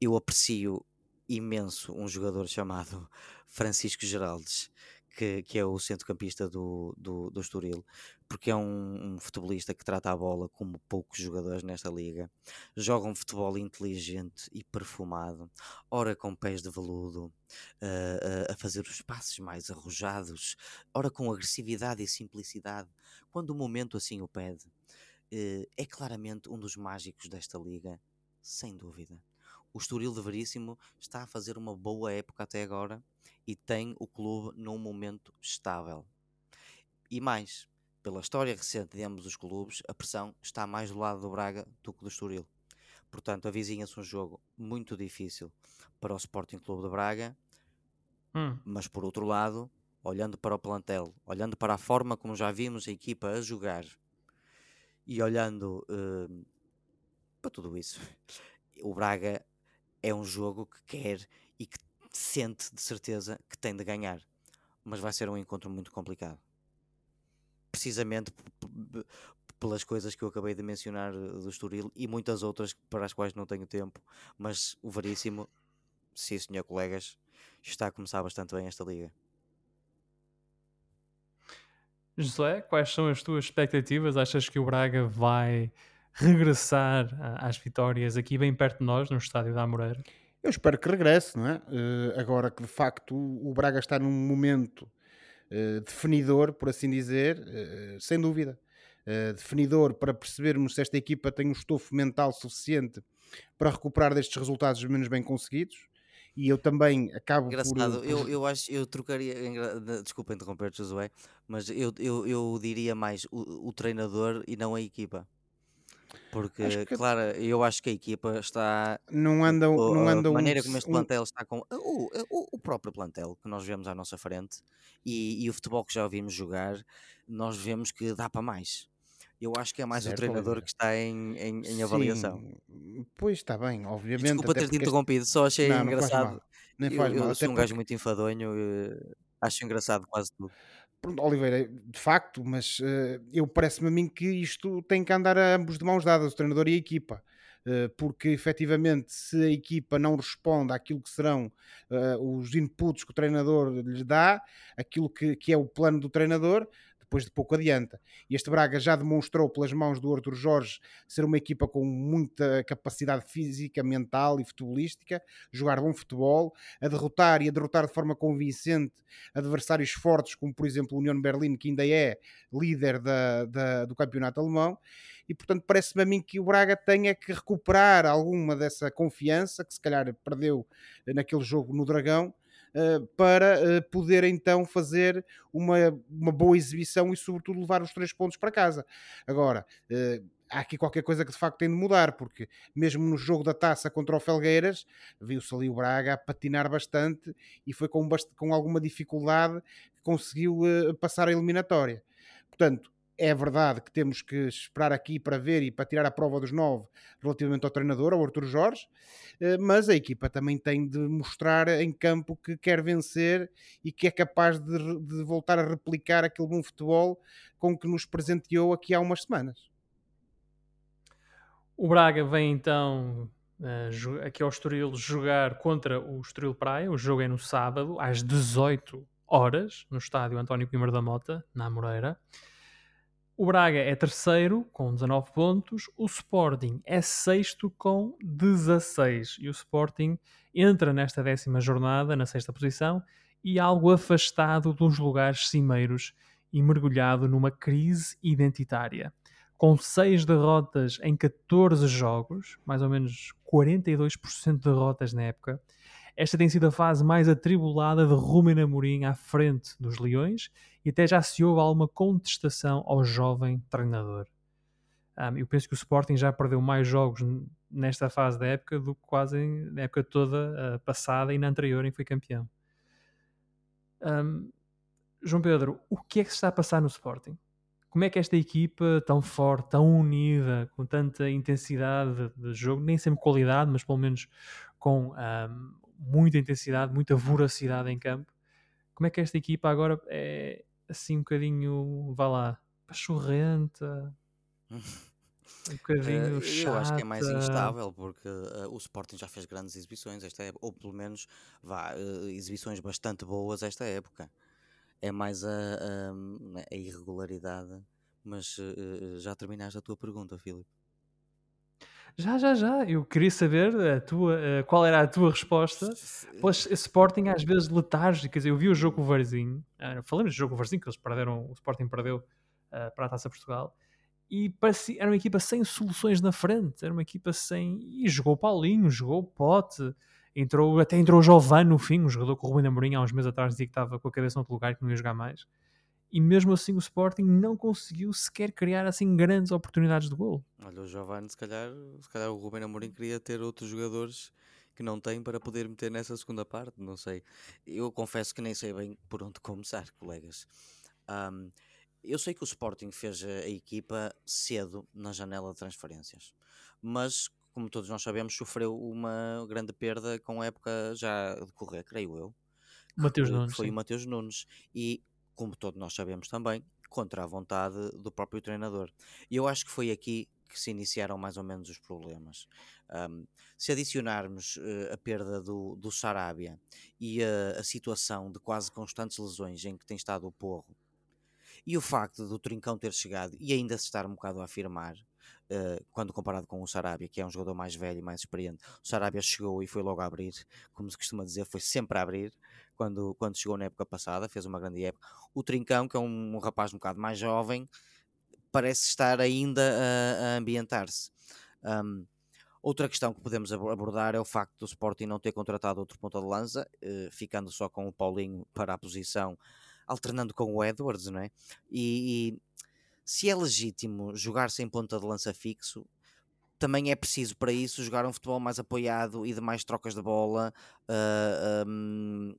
C: eu aprecio imenso um jogador [laughs] chamado Francisco Geraldes, que, que é o centrocampista do, do, do Estoril, porque é um, um futebolista que trata a bola como poucos jogadores nesta liga. Joga um futebol inteligente e perfumado, ora com pés de veludo, ah, ah, a fazer os passos mais arrojados, ora com agressividade e simplicidade, quando o momento assim o pede. Eh, é claramente um dos mágicos desta liga, sem dúvida. O Estoril de Veríssimo está a fazer uma boa época até agora e tem o clube num momento estável. E mais, pela história recente de ambos os clubes, a pressão está mais do lado do Braga do que do Estoril. Portanto, avizinha-se um jogo muito difícil para o Sporting Clube de Braga,
A: Hum,
C: mas por outro lado, olhando para o plantel, olhando para a forma como já vimos a equipa a jogar e olhando eh, para tudo isso, [laughs] o Braga é um jogo que quer e que sente de certeza que tem de ganhar, mas vai ser um encontro muito complicado. Precisamente pelas coisas que eu acabei de mencionar eh, do Estoril e muitas outras para as quais não tenho tempo, mas o Veríssimo, sim senhor colegas, está a começar bastante bem esta liga.
A: Josué, quais são as tuas expectativas? Achas que o Braga vai regressar às vitórias aqui bem perto de nós, no estádio da Amoreira?
B: Eu espero que regresse, não é? Eh, agora que de facto o Braga está num momento eh, definidor, por assim dizer, eh, sem dúvida. Definidor para percebermos se esta equipa tem um estofo mental suficiente para recuperar destes resultados menos bem conseguidos. E eu também acabo
C: Engraçado,
B: por. [laughs]
C: eu, eu acho, eu trocaria, desculpa interromper, Josué, mas eu, eu, eu diria mais o, o treinador e não a equipa. Porque,
B: Acho que-
C: claro, eu acho que a equipa está.
B: Não andam.
C: o-
B: Não
C: a
B: andam
C: maneira como
B: um-
C: este plantel está com. O, o, o próprio plantel que nós vemos à nossa frente e, e o futebol que já ouvimos jogar, nós vemos que dá para mais. Eu acho que é mais
B: Certo,
C: o treinador que está em, em, em avaliação.
B: Sim, pois está bem, obviamente.
C: Desculpa
B: até
C: ter-te
B: porque este-
C: interrompido, só achei
B: Não, não faz
C: engraçado.
B: mal. Nem
C: Eu,
B: faz
C: eu
B: mal.
C: sou um gajo
B: porque-
C: muito enfadonho. eh, Acho engraçado quase tudo.
B: Pronto, Oliveira, de facto, mas uh, eu parece-me a mim que isto tem que andar a ambos de mãos dadas, o treinador e a equipa. Uh, porque efetivamente, se a equipa não responde àquilo que serão uh, os inputs que o treinador lhes dá, aquilo que, que é o plano do treinador, depois de pouco adianta. Este Braga já demonstrou pelas mãos do Arthur Jorge ser uma equipa com muita capacidade física, mental e futebolística, jogar bom futebol, a derrotar e a derrotar de forma convincente adversários fortes, como por exemplo o União Berlim, que ainda é líder da, da, do campeonato alemão. E portanto parece-me a mim que o Braga tenha que recuperar alguma dessa confiança que se calhar perdeu naquele jogo no Dragão para eh, poder então fazer uma, uma boa exibição e, sobretudo, levar os três pontos para casa. Agora, eh, há aqui qualquer coisa que de facto tem de mudar, porque mesmo no jogo da taça contra o Felgueiras, viu-se ali o Braga a patinar bastante e foi com, com alguma dificuldade que conseguiu passar a eliminatória. Portanto, é verdade que temos que esperar aqui para ver e para tirar a prova dos nove relativamente ao treinador, ao Arthur Jorge, eh, mas a equipa também tem de mostrar em campo que quer vencer e que é capaz de, de voltar a replicar aquele bom futebol com que nos presenteou aqui há umas semanas.
A: O Braga vem então uh, aqui ao Estoril jogar contra o Estoril Praia. O jogo é no sábado, às 18 horas, no estádio António Pimer da Mota, na Moreira. O Braga é terceiro com 19 pontos, o Sporting é sexto com 16 e o Sporting entra nesta décima jornada na sexta posição e algo afastado dos lugares cimeiros e mergulhado numa crise identitária. Com 6 derrotas em 14 jogos, mais ou menos 42% de derrotas na época, esta tem sido a fase mais atribulada de Ruben Amorim à frente dos Leões e até já se houve alguma contestação ao jovem treinador. Um, eu penso que o Sporting já perdeu mais jogos nesta fase da época do que quase na época toda uh, passada e na anterior em que foi campeão. Um, João Pedro, o que é que se está a passar no Sporting? Como é que esta equipa tão forte, tão unida, com tanta intensidade de, de jogo, nem sempre qualidade, mas pelo menos com um, muita intensidade, muita voracidade em campo. Como é que esta equipa agora é assim um bocadinho, vá lá, pachorrenta, um [laughs] bocadinho uh, chata.
C: Eu acho que é mais instável porque uh, o Sporting já fez grandes exibições esta época, ou pelo menos vá, uh, exibições bastante boas esta época. É mais a, a, a irregularidade. Mas já terminaste a tua pergunta, Filipe.
A: Já, já, já. Eu queria saber a tua, uh, qual era a tua resposta pelas Sporting às vezes letárgicas. Eu vi o jogo com o Varzinho, uh, falamos do jogo com o Varzinho, que eles perderam, o Sporting perdeu uh, para a Taça Portugal, e parecia, era uma equipa sem soluções na frente, era uma equipa sem. E jogou Paulinho, jogou Pote, entrou, até entrou o Giovanni no fim, um jogador que o Rubem Amorim há uns meses atrás dizia que estava com a cabeça no outro lugar e que não ia jogar mais e mesmo assim o Sporting não conseguiu sequer criar assim grandes oportunidades de gol.
C: Olha, o Giovanni, se calhar, se calhar o Ruben Amorim queria ter outros jogadores que não tem para poder meter nessa segunda parte, não sei. Eu confesso que nem sei bem por onde começar, colegas. Um, eu sei que o Sporting fez a, equipa cedo na janela de transferências, mas como todos nós sabemos, sofreu uma grande perda com a época já a decorrer, creio eu.
A: Mateus Nunes.
C: Foi sim. o Mateus Nunes. E como todos nós sabemos também, contra a vontade do próprio treinador. E eu acho que foi aqui que se iniciaram mais ou menos os problemas. Um, se adicionarmos uh, a perda do, do Sarabia e a, a, situação de quase constantes lesões em que tem estado o Porro, e o facto do Trincão ter chegado e ainda se estar um bocado a afirmar, uh, quando comparado com o Sarabia, que é um jogador mais velho e mais experiente, o Sarabia chegou e foi logo a abrir, como se costuma dizer, foi sempre a abrir quando, quando chegou na época passada, fez uma grande época. O Trincão, que é um, um rapaz um bocado mais jovem, parece estar ainda a, a ambientar-se. Um, outra questão que podemos abordar é o facto do Sporting não ter contratado outro ponta de lança, uh, ficando só com o Paulinho para a posição, alternando com o Edwards, não é? E, e se é legítimo jogar sem ponta de lança fixo, também é preciso para isso jogar um futebol mais apoiado e de mais trocas de bola uh, um,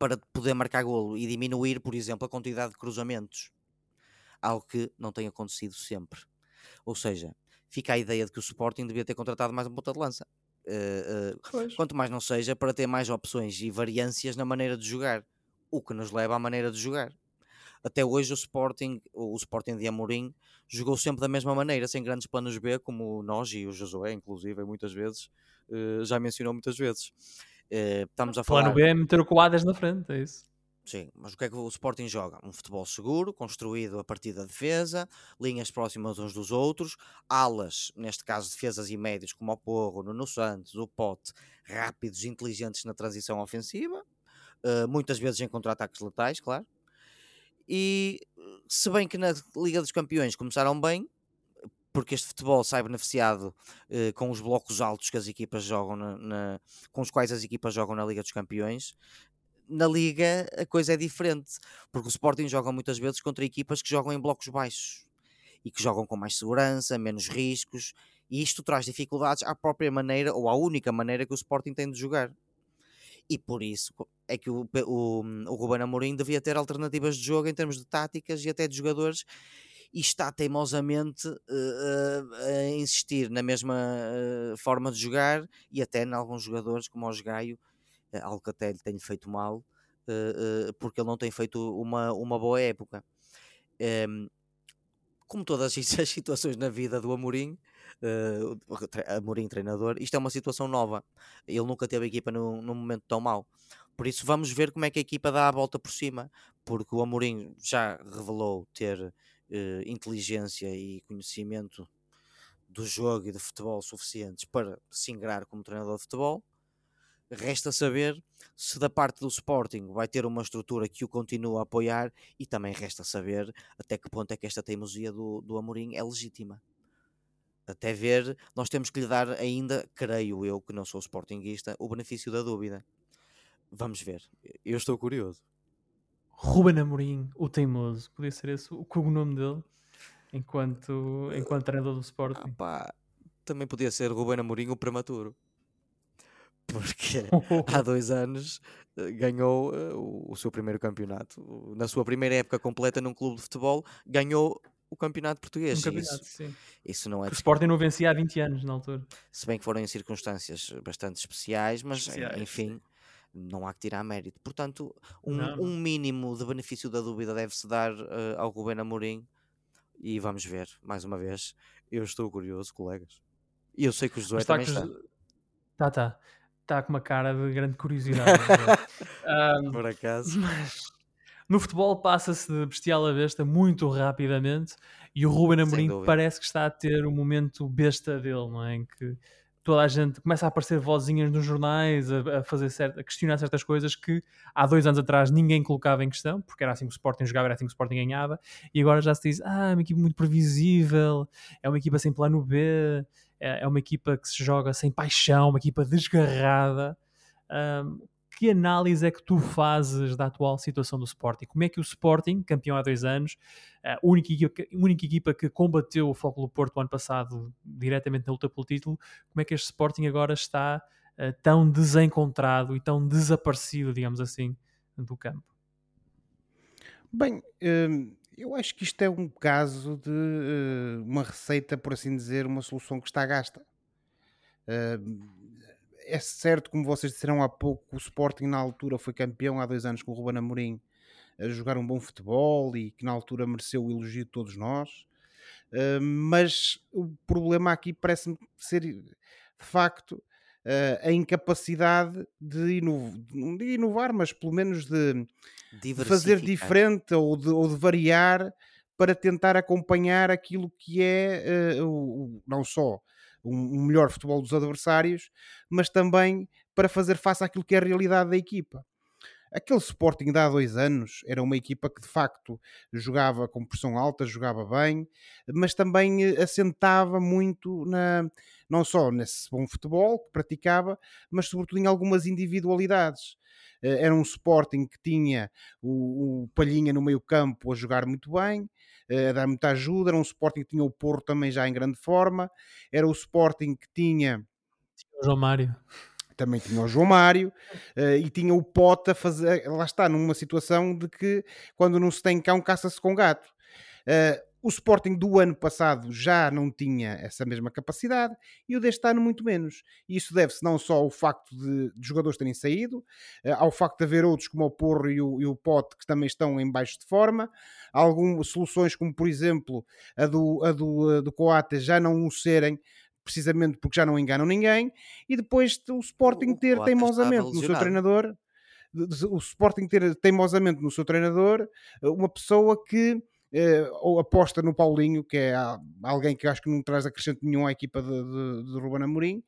C: para poder marcar golo e diminuir, por exemplo, a quantidade de cruzamentos. Algo que não tem acontecido sempre. Ou seja, fica a ideia de que o Sporting devia ter contratado mais um ponta de lança. Uh, uh, quanto mais não seja para ter mais opções e variâncias na maneira de jogar. o que nos leva à maneira de jogar. Até hoje o Sporting, o Sporting de Amorim, jogou sempre da mesma maneira, sem grandes planos B, como nós e o Josué, inclusive, muitas vezes, uh, já mencionou muitas vezes. Uh, estamos a falar...
A: Plano B é meter o Coadas na frente, é isso?
C: Sim, mas o que é que o Sporting joga? Um futebol seguro, construído a partir da defesa, linhas próximas uns dos outros, alas, neste caso defesas e médios, como o Porro, Nuno Santos, o Pote, rápidos, inteligentes na transição ofensiva, uh, muitas vezes em contra-ataques letais, claro. E se bem que na Liga dos Campeões começaram bem, porque este futebol sai beneficiado uh, com os blocos altos que as equipas jogam na, na, com os quais as equipas jogam na Liga dos Campeões. Na Liga a coisa é diferente, porque o Sporting joga muitas vezes contra equipas que jogam em blocos baixos e que jogam com mais segurança, menos riscos, e isto traz dificuldades à própria maneira ou à única maneira que o Sporting tem de jogar e por isso é que o, o, o Ruben Amorim devia ter alternativas de jogo em termos de táticas e até de jogadores e está teimosamente uh, uh, a insistir na mesma uh, forma de jogar e até em alguns jogadores como o Gaio, algo que até lhe tem feito mal porque ele não tem feito uma, uma boa época. Ehm, como todas as [laughs] situações na vida do Amorim, Amorim treinador, isto é uma situação nova. Ele nunca teve a equipa num, num momento tão mau. Por isso vamos ver como é que a equipa dá a volta por cima, porque o Amorim já revelou ter uh, inteligência e conhecimento do jogo e de futebol suficientes para se ingrar como treinador de futebol. Resta saber se da parte do Sporting vai ter uma estrutura que o continua a apoiar e também resta saber até que ponto é que esta teimosia do, do Amorim é legítima até ver, nós temos que lhe dar ainda, creio eu, que não sou sportinguista, o benefício da dúvida. Vamos ver. Eu estou curioso.
A: Ruben Amorim, o teimoso. Podia ser esse o cognome dele enquanto, enquanto treinador do Sporting. Ah,
C: pá, também podia ser Ruben Amorim o prematuro. Porque [laughs] há dois anos eh, ganhou uh, o seu primeiro campeonato. Na sua primeira época completa num clube de futebol, ganhou o campeonato português. Um campeonato, isso, sim. Isso não é.
A: O Sporting não vencia há 20 anos na altura.
C: Se bem que foram em circunstâncias bastante especiais, mas especiais, enfim. Não há que tirar mérito. Portanto, um, não, um mínimo de benefício da dúvida deve-se dar uh, ao Rubén Amorim e vamos ver, mais uma vez. Eu estou curioso, colegas. E eu sei que o Josué também está.
A: Tá, tá. Está com uma cara de grande curiosidade. [laughs]
C: um, Por acaso.
A: Mas no futebol passa-se de bestial a besta muito rapidamente e o Ruben Amorim parece que está a ter o momento besta dele, não é? Em que toda a gente começa a aparecer vozinhas nos jornais a, a fazer certo, a questionar certas coisas que há dois anos atrás ninguém colocava em questão, porque era assim que o Sporting jogava, era assim que o Sporting ganhava, e agora já se diz, ah, é uma equipa muito previsível, é uma equipa sem plano B, é, é uma equipa que se joga sem paixão, uma equipa desgarrada. Um, que análise é que tu fazes da atual situação do Sporting? Como é que o Sporting, campeão há dois anos, a única equipa, única equipa que combateu o Foco do Porto ano passado diretamente na luta pelo título, como é que este Sporting agora está uh, tão desencontrado e tão desaparecido, digamos assim, do campo?
B: Bem, hum, eu acho que isto é um caso de uh, uma receita, por assim dizer, uma solução que está gasta. Uh, é certo, como vocês disseram há pouco, o Sporting na altura foi campeão há dois anos com o Ruben Amorim a jogar um bom futebol e que na altura mereceu o elogio de todos nós. Uh, mas o problema aqui parece-me ser de facto uh, a incapacidade de, inovar, inovar, mas pelo menos de, fazer diferente ou de, ou de, variar para tentar acompanhar aquilo que é uh, o, não só um, melhor futebol dos adversários, mas também para fazer face àquilo que é a realidade da equipa. Aquele Sporting de há dois anos era uma equipa que de facto jogava com pressão alta, jogava bem, mas também eh, assentava muito na, não só nesse bom futebol que praticava, mas sobretudo em algumas individualidades. Eh, era um Sporting que tinha o, o Palhinha no meio campo a jogar muito bem, a dar muita ajuda. Era um Sporting que tinha o Porto também já em grande forma. Era o Sporting que tinha.
A: o João Mário.
B: Também tinha o João Mário uh, e tinha o Pota a fazer. Lá está, numa situação de que quando não se tem cão, caça-se com gato. Uh, o Sporting do ano passado já não tinha essa mesma capacidade e o deste ano muito menos. E isso deve-se não só ao facto de, de jogadores terem saído, eh, ao facto de haver outros como o Porro e o, e o Pote que também estão em baixo de forma, algumas soluções como por exemplo a do, a do, a do Coates já não o serem precisamente porque já não enganam ninguém, e depois o Sporting ter teimosamente no seu treinador o Sporting ter teimosamente no seu treinador eh, uma pessoa que ou aposta no Paulinho, que é alguém que acho que não traz acrescento nenhum à equipa de, de, de Ruben Amorim,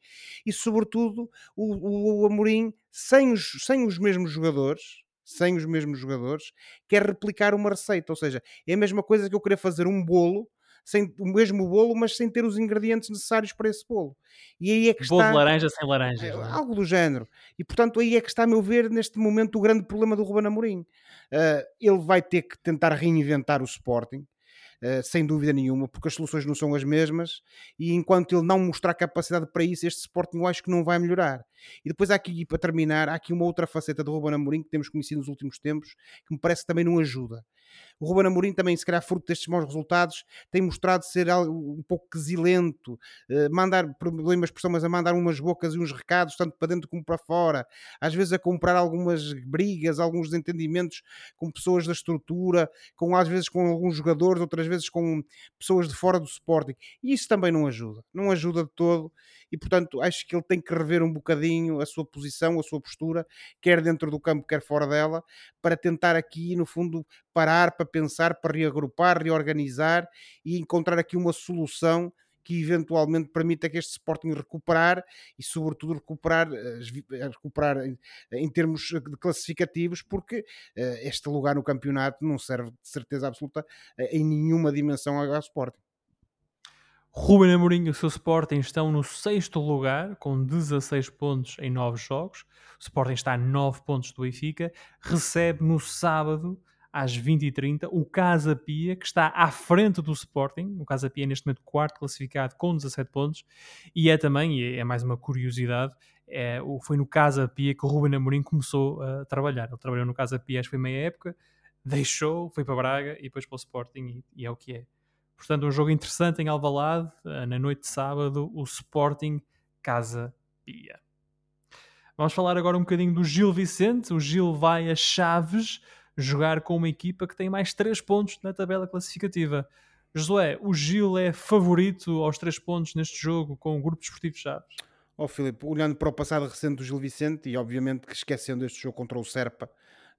B: e sobretudo o, o, Amorim, sem os, sem os mesmos jogadores, sem os mesmos jogadores, quer replicar uma receita, ou seja, é a mesma coisa que eu querer fazer um bolo sem o mesmo bolo, mas sem ter os ingredientes necessários para esse bolo. E aí é que
A: bolo
B: está.
A: de laranja sem laranjas. É,
B: é? Algo do género. E portanto, aí é que está, a meu ver, neste momento, o grande problema do Ruben Amorim. Uh, ele vai ter que tentar reinventar o Sporting. Uh, sem dúvida nenhuma, porque as soluções não são as mesmas e enquanto ele não mostrar capacidade para isso, este Sporting eu acho que não vai melhorar. E depois há aqui, para terminar, há aqui uma outra faceta do Ruben Amorim que temos conhecido nos últimos tempos, que me parece que também não ajuda. O Ruben Amorim também, se calhar fruto destes maus resultados, tem mostrado ser um pouco quesilento, eh, mandar problemas por a mandar umas bocas e uns recados, tanto para dentro como para fora, às vezes a comprar algumas brigas, alguns desentendimentos com pessoas da estrutura, com às vezes com alguns jogadores, outras vezes com pessoas de fora do Sporting. E isso também não ajuda, não ajuda de todo e portanto acho que ele tem que rever um bocadinho a sua posição, a sua postura, quer dentro do campo, quer fora dela, para tentar aqui, no fundo, parar para pensar, para reagrupar, reorganizar e encontrar aqui uma solução que eventualmente permita que este Sporting recuperar e sobretudo recuperar, eh, recuperar em, termos classificativos porque eh, este lugar no campeonato não serve de certeza absoluta eh, em nenhuma dimensão ao Sporting.
A: Ruben Amorim e o seu Sporting estão no sexto lugar, com 16 pontos em 9 jogos. O Sporting está a 9 pontos do Benfica. Recebe no sábado, às 20h30, o Casa Pia, que está à frente do Sporting. O Casa Pia é neste momento quarto classificado com 17 pontos. E é também, e é mais uma curiosidade, é, foi no Casa Pia que o Ruben Amorim começou a trabalhar. Ele trabalhou no Casa Pia, acho que foi meia época, deixou, foi para Braga e depois para o Sporting e, e é o que é. Portanto, um jogo interessante em Alvalade, eh, na noite de sábado, o Sporting Casa Pia. Vamos falar agora um bocadinho do Gil Vicente. O Gil vai a Chaves jogar com uma equipa que tem mais 3 pontos na tabela classificativa. Josué, o Gil é favorito aos 3 pontos neste jogo com o Grupo Desportivo Chaves?
B: Ó oh, Filipe, olhando para o passado recente do Gil Vicente e obviamente que esquecendo este jogo contra o Serpa,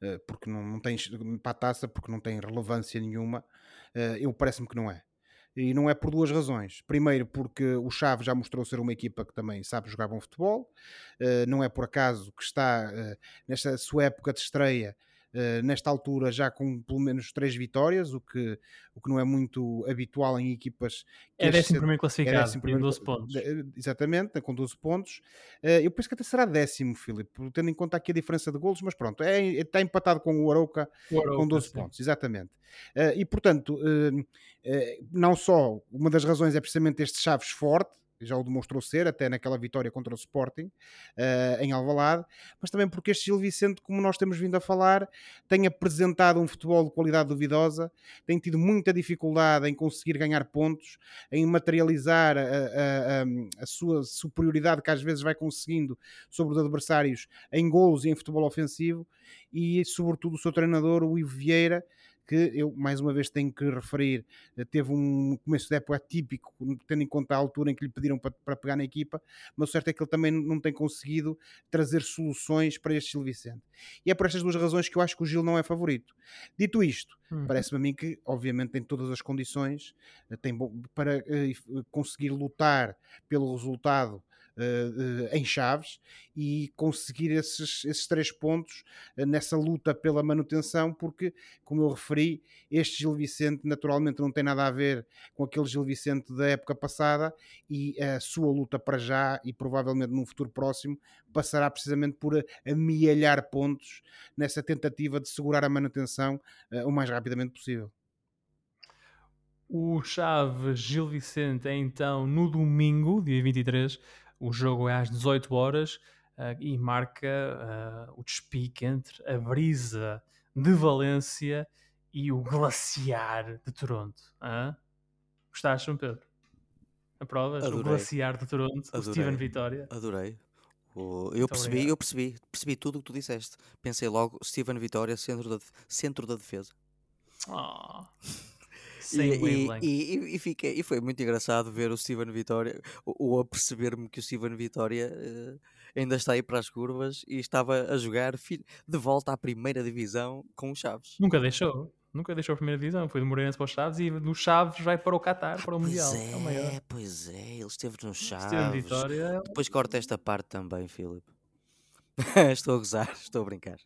B: eh, porque não, não tem para a taça, porque não tem relevância nenhuma, eh, eu parece-me que não é. E não é por duas razões. Primeiro, porque o Chaves já mostrou ser uma equipa que também sabe jogar bom futebol. Uh, não é por acaso que está uh, nesta sua época de estreia nesta altura já com pelo menos três vitórias, o que, o que não é muito habitual em equipas.
A: é décimo primeiro classificado, é décimo primeiro, 12 pontos.
B: Exatamente, com 12 pontos. Uh, eu penso que até será décimo, Filipe, tendo em conta aqui a diferença de golos, mas pronto, é, está empatado com o Arouca com 12 sim. pontos, exatamente. E portanto, não só uma das razões é precisamente este Chaves forte, já o demonstrou ser, até naquela vitória contra o Sporting uh, em Alvalade, mas também porque este Gil Vicente, como nós temos vindo a falar, tem apresentado um futebol de qualidade duvidosa, tem tido muita dificuldade em conseguir ganhar pontos, em materializar a, a, a, a sua superioridade que às vezes vai conseguindo sobre os adversários em golos e em futebol ofensivo, e sobretudo o seu treinador, o Ivo Vieira, que eu mais uma vez tenho que referir, eh, teve um começo de época típico, tendo em conta a altura em que lhe pediram para, para pegar na equipa, mas o certo é que ele também não tem conseguido trazer soluções para este Gil Vicente. E é por estas duas razões que eu acho que o Gil não é favorito. Dito isto, hum. parece-me a mim que, obviamente, tem todas as condições eh, tem, para uh, conseguir lutar pelo resultado em Chaves e conseguir esses, esses três pontos uh, nessa luta pela manutenção, porque, como eu referi, este Gil Vicente naturalmente não tem nada a ver com aquele Gil Vicente da época passada e a sua luta para já e provavelmente num futuro próximo passará precisamente por amealhar pontos nessa tentativa de segurar a manutenção o mais rapidamente possível.
A: O Chaves Gil Vicente é então no domingo, dia 23, o jogo é às 18 horas uh, e marca uh, o despique entre a brisa de Valência e o glaciar de Toronto. Uh? Gostaste, João Pedro? Aprovas? O
C: Adorei.
A: glaciar de Toronto, o
C: Adorei.
A: Steven Vitória.
C: Adorei. O- eu
A: Muito
C: percebi,
A: obrigado.
C: eu percebi, percebi tudo o que tu disseste. Pensei logo, Steven Vitória, centro da, centro da defesa.
A: Oh.
C: E,
A: Sem
C: e, e, e, e fiquei, e foi muito engraçado ver o Steven Vitória, o, o a perceber-me que o Steven Vitória eh, ainda está aí para as curvas e estava a jogar de volta à primeira divisão com o Chaves.
A: Nunca deixou. Nunca deixou a primeira divisão. Foi do Moreirense para os Chaves e do Chaves vai para o Qatar, para o
C: Pois
A: Mundial. É o
C: é, pois é, ele esteve no Chaves.
A: Vitória.
C: Depois corta esta parte também, Filipe. [laughs] estou a gozar, [laughs] estou a brincar.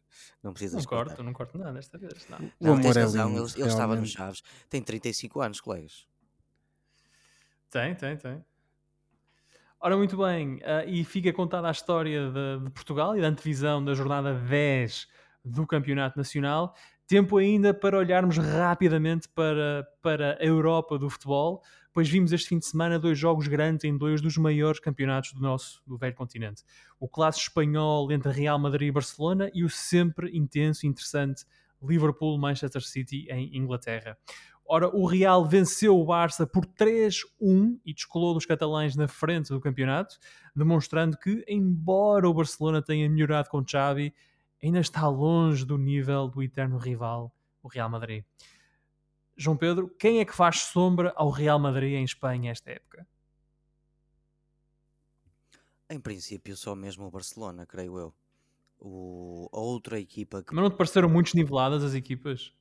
C: Não precisas
A: Não
C: cortar.
A: corto, não corto nada desta vez. Não.
B: O
C: Não,
B: amor
C: tens
B: é
C: razão,
B: lindo,
C: ele, ele estava no
B: realmente.
C: Chaves. Tem 35 anos, colegas.
A: Tem, tem, tem. Ora, muito bem, ah, e fica contada a história de, de Portugal e da antevisão da jornada 10 do Campeonato Nacional. Tempo ainda para olharmos rapidamente para, para a Europa do futebol, pois vimos este fim de semana dois jogos grandes em dois dos maiores campeonatos do nosso do velho continente. O clássico espanhol entre Real Madrid e Barcelona e o sempre intenso e interessante Liverpool-Manchester City em Inglaterra. Ora, o Real venceu o Barça por 3-1 e descolou dos catalães na frente do campeonato, demonstrando que, embora o Barcelona tenha melhorado com Xavi, ainda está longe do nível do eterno rival, o Real Madrid. João Pedro, quem é que faz sombra ao Real Madrid em Espanha esta época?
C: Em princípio, só mesmo o Barcelona, creio eu. O, a outra equipa que
A: Mas não te pareceram muito niveladas as equipas?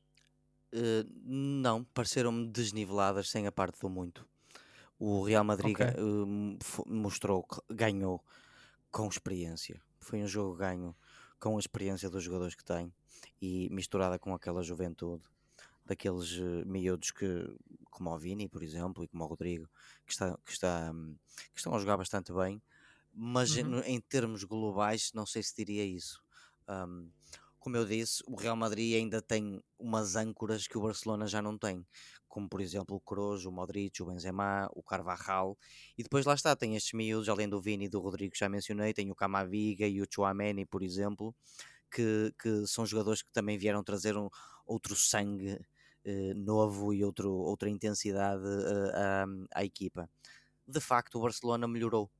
C: eh, não pareceram-me desniveladas sem a parte do muito. O Real Madrid
A: Ok.
C: ga- eh, fo- mostrou que ganhou com experiência. Foi um jogo ganho com a experiência dos jogadores que tem e misturada com aquela juventude daqueles eh, miúdos que, como o Vini, por exemplo, e como o Rodrigo, que, está, que, está, hum, que estão a jogar bastante bem, mas em-
A: Uhum.
C: no- em termos globais, não sei se diria isso. Hum, como eu disse, o Real Madrid ainda tem umas âncoras que o Barcelona já não tem, como por exemplo o Kroos, o Modric, o Benzema, o Carvajal, e depois lá está, tem estes miúdos, além do Vini e do Rodrigo que já mencionei, tem o Camaviga e o Chouameni, por exemplo, que, que são jogadores que também vieram trazer um, outro sangue novo e outro, outra intensidade eh, à, à equipa. De facto, o Barcelona melhorou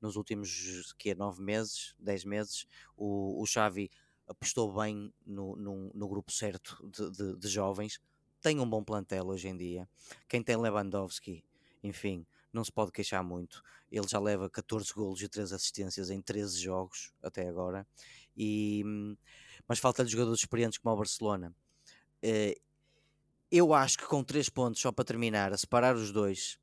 C: nos últimos que, nove meses, dez meses. O, o Xavi apostou bem no, no, no grupo certo de, de- de jovens. Tem um bom plantel hoje em dia. Quem tem Lewandowski, enfim, não se pode queixar muito. Ele já leva 14 golos e 3 assistências em 13 jogos até agora. E, hum, mas falta-lhe jogadores experientes como o Barcelona. Eu acho que com 3 pontos, só para terminar, a separar os dois,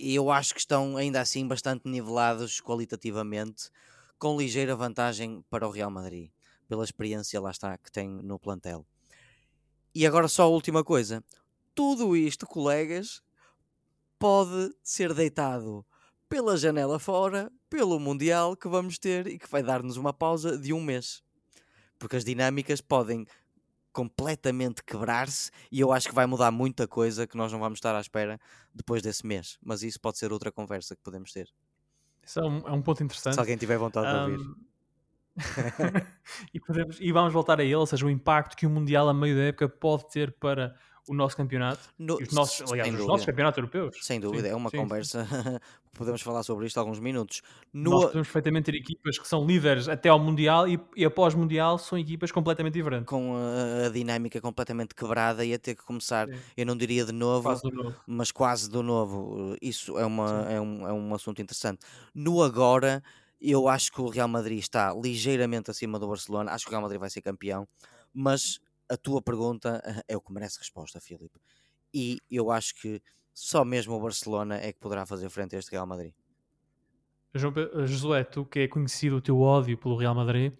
C: eu acho que estão ainda assim bastante nivelados qualitativamente, com ligeira vantagem para o Real Madrid, pela experiência lá está que tem no plantel. E agora só a última coisa: tudo isto, colegas, pode ser deitado pela janela fora, pelo Mundial que vamos ter e que vai dar-nos uma pausa de um mês. Porque as dinâmicas podem completamente quebrar-se e eu acho que vai mudar muita coisa que nós não vamos estar à espera depois desse mês. Mas isso pode ser outra conversa que podemos ter.
A: Isso é um, é um ponto interessante.
C: Se alguém tiver vontade de ouvir. [laughs]
A: E, podemos- e vamos voltar a ele, ou seja, o impacto que o Mundial a meio da época pode ter para o nosso campeonato
C: No-
A: os nossos, aliás, os nossos campeonatos europeus.
C: Sem dúvida,
A: Sim,
C: é uma
A: sim,
C: conversa. [laughs] Podemos falar sobre isto alguns minutos.
A: Nós
C: No,
A: podemos perfeitamente ter equipas que são líderes até ao Mundial e, e após Mundial são equipas completamente diferentes.
C: com a, a dinâmica completamente quebrada e a ter que começar,
A: Sim.
C: eu não diria de novo,
A: Quase novo.
C: mas quase do novo. Isso é, uma, é, um, é um assunto interessante. No agora, eu acho que o Real Madrid está ligeiramente acima do Barcelona. Acho que o Real Madrid vai ser campeão, mas a tua pergunta eh, é o que merece resposta, Filipe. E eu acho que só mesmo o Barcelona é que poderá fazer frente a este Real Madrid.
A: João Pe- Josué, tu que é conhecido o teu ódio pelo Real Madrid.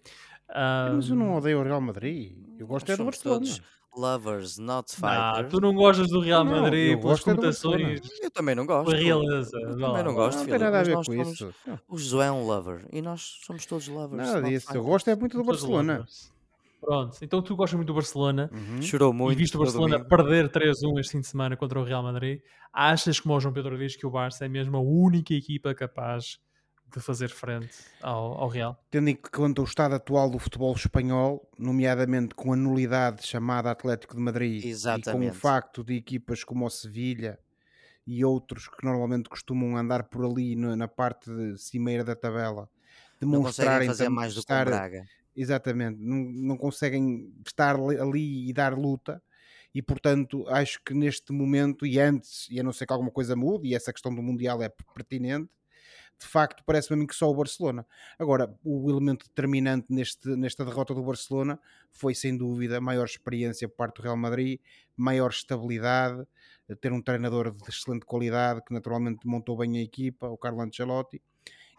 A: ah,
B: Mas eu não odeio o Real Madrid. Eu gosto é do Barcelona.
C: todos lovers, not
A: ah,
C: fighters.
A: tu não gostas do Real
B: Não,
A: Madrid pelas
B: é
A: conotações
C: Eu também não gosto.
A: da realeza.
C: Eu também não gosto,
B: não tem
C: Filipe,
B: nada a ver com
C: somos-
B: isso. Não,
C: O Josué é um lover e nós somos todos lovers.
B: Nada disso. Eu gosto é muito do Barcelona.
A: lovers. Pronto, então tu gostas muito do Barcelona
B: Uhum.
C: Chorou muito.
A: e visto o Barcelona perder 3-1 este fim de semana contra o Real Madrid, achas, como o João Pedro diz, que o Barça é mesmo a única equipa capaz de fazer frente ao, ao Real?
B: Tendo em conta o estado atual do futebol espanhol, nomeadamente com a nulidade chamada Atlético de Madrid e com o
C: Exatamente.
B: facto de equipas como o Sevilha e outros que normalmente costumam andar por ali na, parte de cimeira da tabela
C: demonstrarem fazer mais do estar, que o Braga.
B: Exatamente, não, não conseguem estar ali e dar luta. E portanto acho que neste momento e antes, e a não ser que alguma coisa mude, e essa questão do Mundial é pertinente, de facto parece-me a mim que só o Barcelona. Agora, o elemento determinante neste, nesta derrota do Barcelona foi sem dúvida maior experiência por parte do Real Madrid, maior estabilidade, ter um treinador de excelente qualidade que naturalmente montou bem a equipa, o Carlo Ancelotti,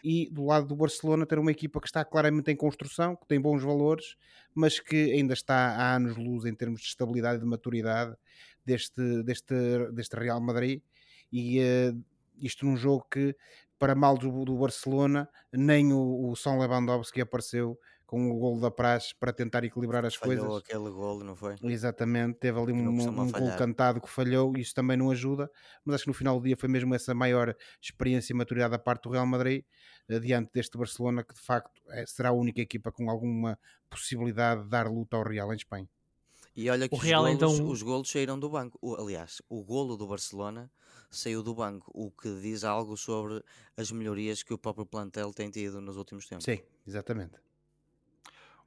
B: e do lado do Barcelona ter uma equipa que está claramente em construção, que tem bons valores, mas que ainda está há anos-luz em termos de estabilidade e de maturidade deste, deste, deste Real Madrid. E uh, isto num jogo que, para mal do, do Barcelona, nem o, o São Lewandowski apareceu com o golo da Praxe para tentar equilibrar as
C: falhou
B: coisas.
C: aquele golo, não foi?
B: Exatamente, teve ali um, um golo cantado que falhou, isso também não ajuda, mas acho que no final do dia foi mesmo essa maior experiência e maturidade da parte do Real Madrid, eh, diante deste Barcelona, que de facto é, será a única equipa com alguma possibilidade de dar luta ao Real em Espanha.
C: E olha que o os, Real, golos, então... os golos saíram do banco. O, aliás, o golo do Barcelona saiu do banco, o que diz algo sobre as melhorias que o próprio plantel tem tido nos últimos tempos.
B: Sim, exatamente.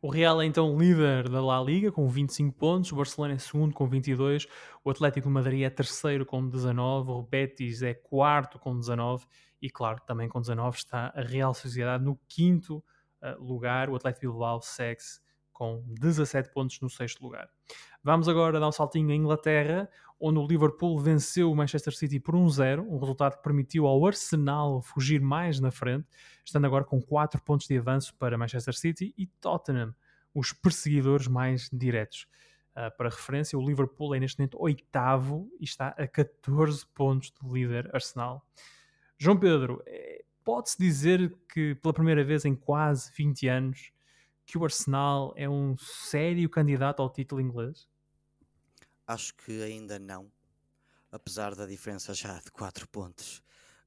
A: O Real é então líder da La Liga com 25 pontos, o Barcelona é segundo com 22, o Atlético de Madrid é terceiro com 19, o Betis é quarto com 19 e claro, também com 19 está a Real Sociedade no quinto uh, lugar, o Atlético Bilbao segue-se com 17 pontos no sexto lugar. Vamos agora dar um saltinho à Inglaterra, onde o Liverpool venceu o Manchester City por 1-0, um resultado que permitiu ao Arsenal fugir mais na frente, estando agora com 4 pontos de avanço para Manchester City e Tottenham, os perseguidores mais diretos. Uh, para referência, o Liverpool é neste momento oitavo e está a 14 pontos do líder Arsenal. João Pedro, eh, pode-se dizer que pela primeira vez em quase 20 anos que o Arsenal é um sério candidato ao título inglês?
C: Acho que ainda não, apesar da diferença já de 4 pontos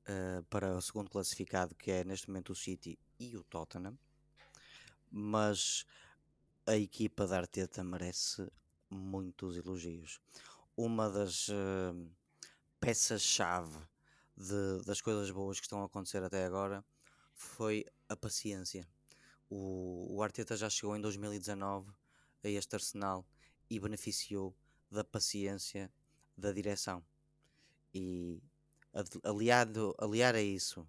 C: uh, para o segundo classificado, que é neste momento o City e o Tottenham. Mas a equipa da Arteta merece muitos elogios. Uma das uh, peças-chave das coisas boas que estão a acontecer até agora foi a paciência o, o Arteta já chegou em 2019 a este Arsenal e beneficiou da paciência da direção. E aliado, aliar a isso.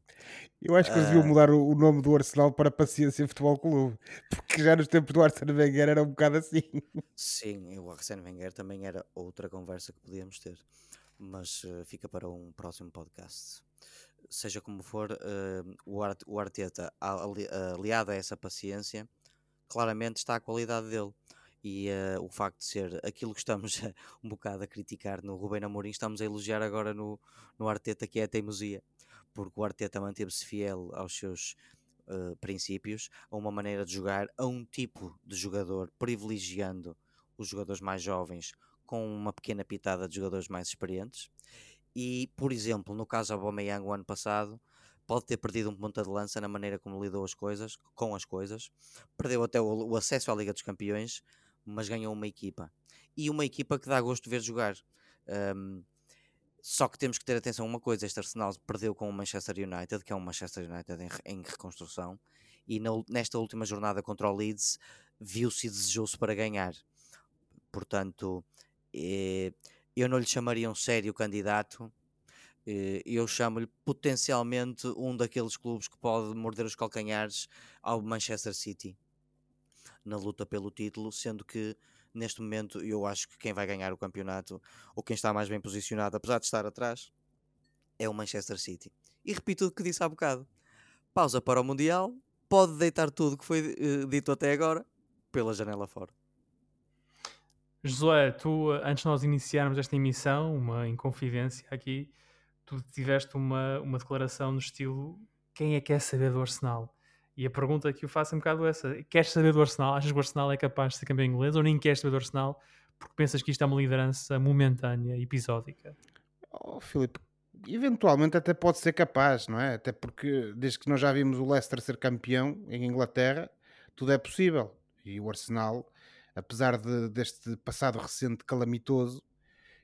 B: Eu acho que eles deviam uh, mudar o, o, nome do Arsenal para Paciência Futebol Clube, [laughs] porque já nos tempos do Arsene Wenger era um bocado assim.
C: Sim, o Arsene Wenger também era outra conversa que podíamos ter, mas uh, fica para um próximo podcast seja como for, uh, o, Art, o Arteta, ali, aliado a essa paciência, claramente está a qualidade dele. E uh, o facto de ser aquilo que estamos [laughs] um bocado a criticar no Rubén Amorim, estamos a elogiar agora no, no Arteta, que é a teimosia. Porque o Arteta manteve-se fiel aos seus uh, princípios, a uma maneira de jogar, a um tipo de jogador, privilegiando os jogadores mais jovens com uma pequena pitada de jogadores mais experientes e, por exemplo, no caso do Aubameyang o ano passado, pode ter perdido um ponta de lança na maneira como lidou as coisas, com as coisas. Perdeu até o, o acesso à Liga dos Campeões, mas ganhou uma equipa. E uma equipa que dá gosto de ver jogar. Um, só que temos que ter atenção a uma coisa: este Arsenal perdeu com o Manchester United, que é um Manchester United em, em reconstrução, e na, nesta última jornada contra o Leeds viu-se e desejou-se para ganhar. Portanto, eh, eu não lhe chamaria um sério candidato. Eh, eu chamo-lhe potencialmente um daqueles clubes que pode morder os calcanhares ao Manchester City na luta pelo título, sendo que neste momento eu acho que quem vai ganhar o campeonato ou quem está mais bem posicionado, apesar de estar atrás, é o Manchester City. E repito o que disse há bocado: pausa para o Mundial, pode deitar tudo que foi uh, dito até agora pela janela fora.
A: Josué, tu, antes de nós iniciarmos esta emissão, uma inconfidência aqui, tu tiveste uma, uma declaração no estilo quem é que quer saber do Arsenal? E a pergunta que eu faço é um bocado essa. Queres saber do Arsenal? Achas que o Arsenal é capaz de ser campeão inglês ou nem queres saber do Arsenal porque pensas que isto é uma liderança momentânea, episódica?
B: Oh, Filipe, eventualmente até pode ser capaz, não é? Até porque desde que nós já vimos o Leicester ser campeão em Inglaterra, tudo é possível. E o Arsenal apesar de, deste passado recente calamitoso,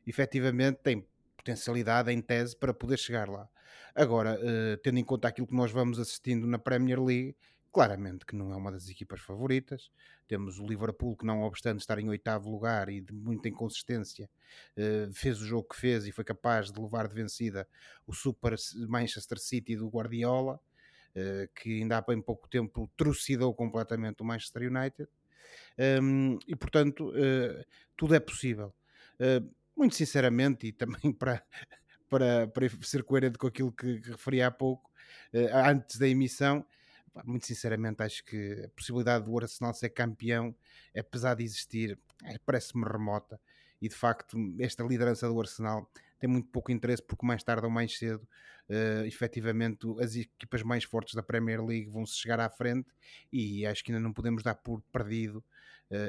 B: efetivamente tem potencialidade em tese para poder chegar lá. Agora, uh, tendo em conta aquilo que nós vamos assistindo na Premier League, claramente que não é uma das equipas favoritas. Temos o Liverpool, que não obstante estar em oitavo lugar e de muita inconsistência, uh, fez o jogo que fez e foi capaz de levar de vencida o Super Manchester City do Guardiola, uh, que ainda há bem pouco tempo trucidou completamente o Manchester United. Um, e portanto, tudo é possível muito sinceramente, e também [laughs] para, para, para ser coerente com aquilo que, referi há pouco, uh, antes da emissão, muito sinceramente acho que a possibilidade do Arsenal ser campeão, apesar de existir, é, parece-me remota. E de facto, esta liderança do Arsenal tem muito pouco interesse, porque mais tarde ou mais cedo, uh, efetivamente, as equipas mais fortes da Premier League vão se chegar à frente. E acho que ainda não podemos dar por perdido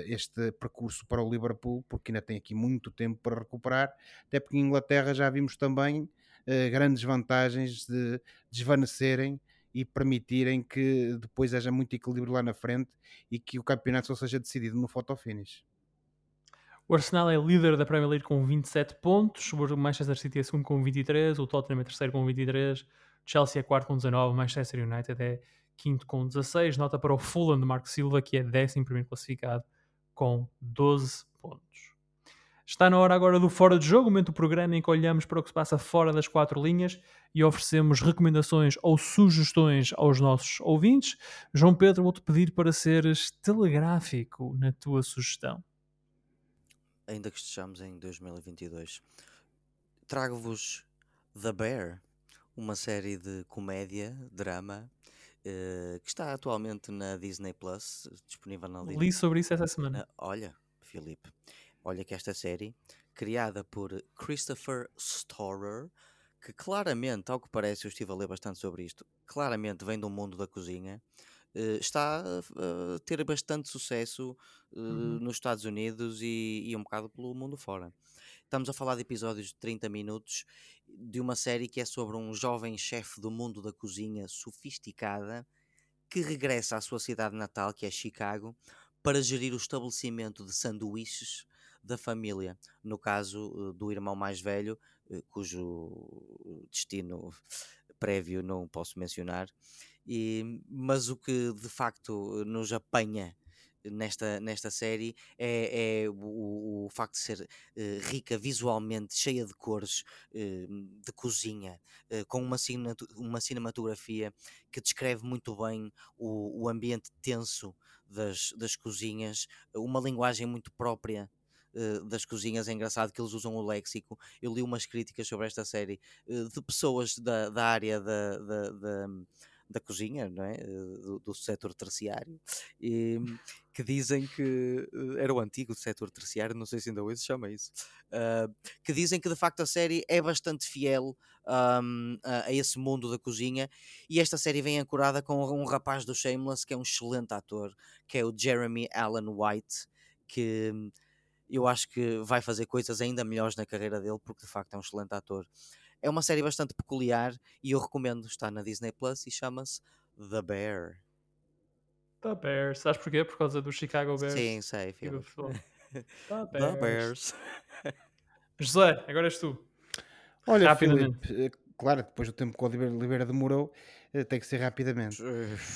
B: este percurso para o Liverpool, porque ainda tem aqui muito tempo para recuperar. Até porque em Inglaterra já vimos também uh, grandes vantagens de desvanecerem e permitirem que depois haja muito equilíbrio lá na frente e que o campeonato só seja decidido no photo finish.
A: O Arsenal é líder da Premier League com 27 pontos, o Manchester City é segundo com 23, o Tottenham é terceiro com 23, o Chelsea é quarto com 19, o Manchester United é quinto com 16. Nota para o Fulham de Marco Silva, que é décimo primeiro classificado com 12 pontos. Está na hora agora do Fora de Jogo, momento do programa em que olhamos para o que se passa fora das quatro linhas e oferecemos recomendações ou sugestões aos nossos ouvintes. João Pedro, vou-te pedir para seres telegráfico na tua sugestão.
C: Ainda que estejamos em 2022, trago-vos The Bear, uma série de comédia, drama, uh, que está atualmente na Disney Plus, disponível na
A: Li sobre isso essa semana. Uh,
C: olha, Filipe, olha que esta série, criada por Christopher Storer, que claramente, ao que parece, eu estive a ler bastante sobre isto, claramente vem do mundo da cozinha, uh, está a ter bastante sucesso uh, uhum. nos Estados Unidos e, e, um bocado pelo mundo fora. Estamos a falar de episódios de 30 minutos de uma série que é sobre um jovem chefe do mundo da cozinha sofisticada que regressa à sua cidade natal, que é Chicago, para gerir o estabelecimento de sanduíches da família. No caso eh, do irmão mais velho, eh, cujo destino [laughs] prévio não posso mencionar, e, mas o que de facto nos apanha nesta, nesta série é, é o, o, facto de ser uh, rica visualmente, cheia de cores, uh, de cozinha, uh, com uma, uma cinematografia que descreve muito bem o, o ambiente tenso das, das cozinhas, uma linguagem muito própria das cozinhas. É engraçado que eles usam o léxico. Eu li umas críticas sobre esta série de pessoas da, da área da, da, da da cozinha, não é? Eh, do, do setor terciário, e, que dizem que eh, era o antigo setor terciário, não sei se ainda hoje se chama isso, uh, que dizem que de facto a série é bastante fiel um, a, a, esse mundo da cozinha e esta série vem ancorada com um rapaz do Shameless que é um excelente ator, que é o Jeremy Allen White, que eu acho que vai fazer coisas ainda melhores na carreira dele, porque de facto é um excelente ator. É uma série bastante peculiar e eu recomendo, está na Disney Plus e chama-se The Bear.
A: The Bears, sabes porquê? Por causa do Chicago Bears.
C: Sim, sei, filho. [laughs]
A: The Bears. The Bears. [laughs] José, agora és tu.
B: Olha, rapidamente. Filipe, eh, claro, depois do tempo que o Oliveira demorou, eh, tem que ser rapidamente.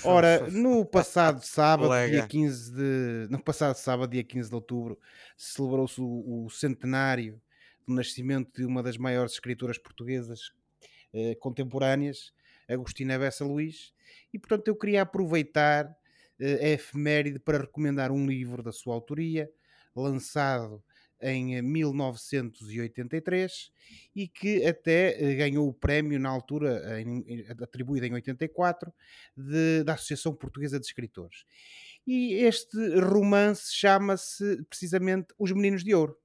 B: Ora, [laughs] no passado sábado, dia 15 de. No passado sábado, dia 15 de outubro, celebrou-se o, o centenário do nascimento de uma das maiores escritoras portuguesas eh, contemporâneas, Agostina Bessa Luís, e portanto eu queria aproveitar eh, a efeméride para recomendar um livro da sua autoria, lançado em 1983 e que até eh, ganhou o prémio na altura, em, atribuído em 84, de, da Associação Portuguesa de Escritores. E este romance chama-se precisamente Os Meninos de Ouro.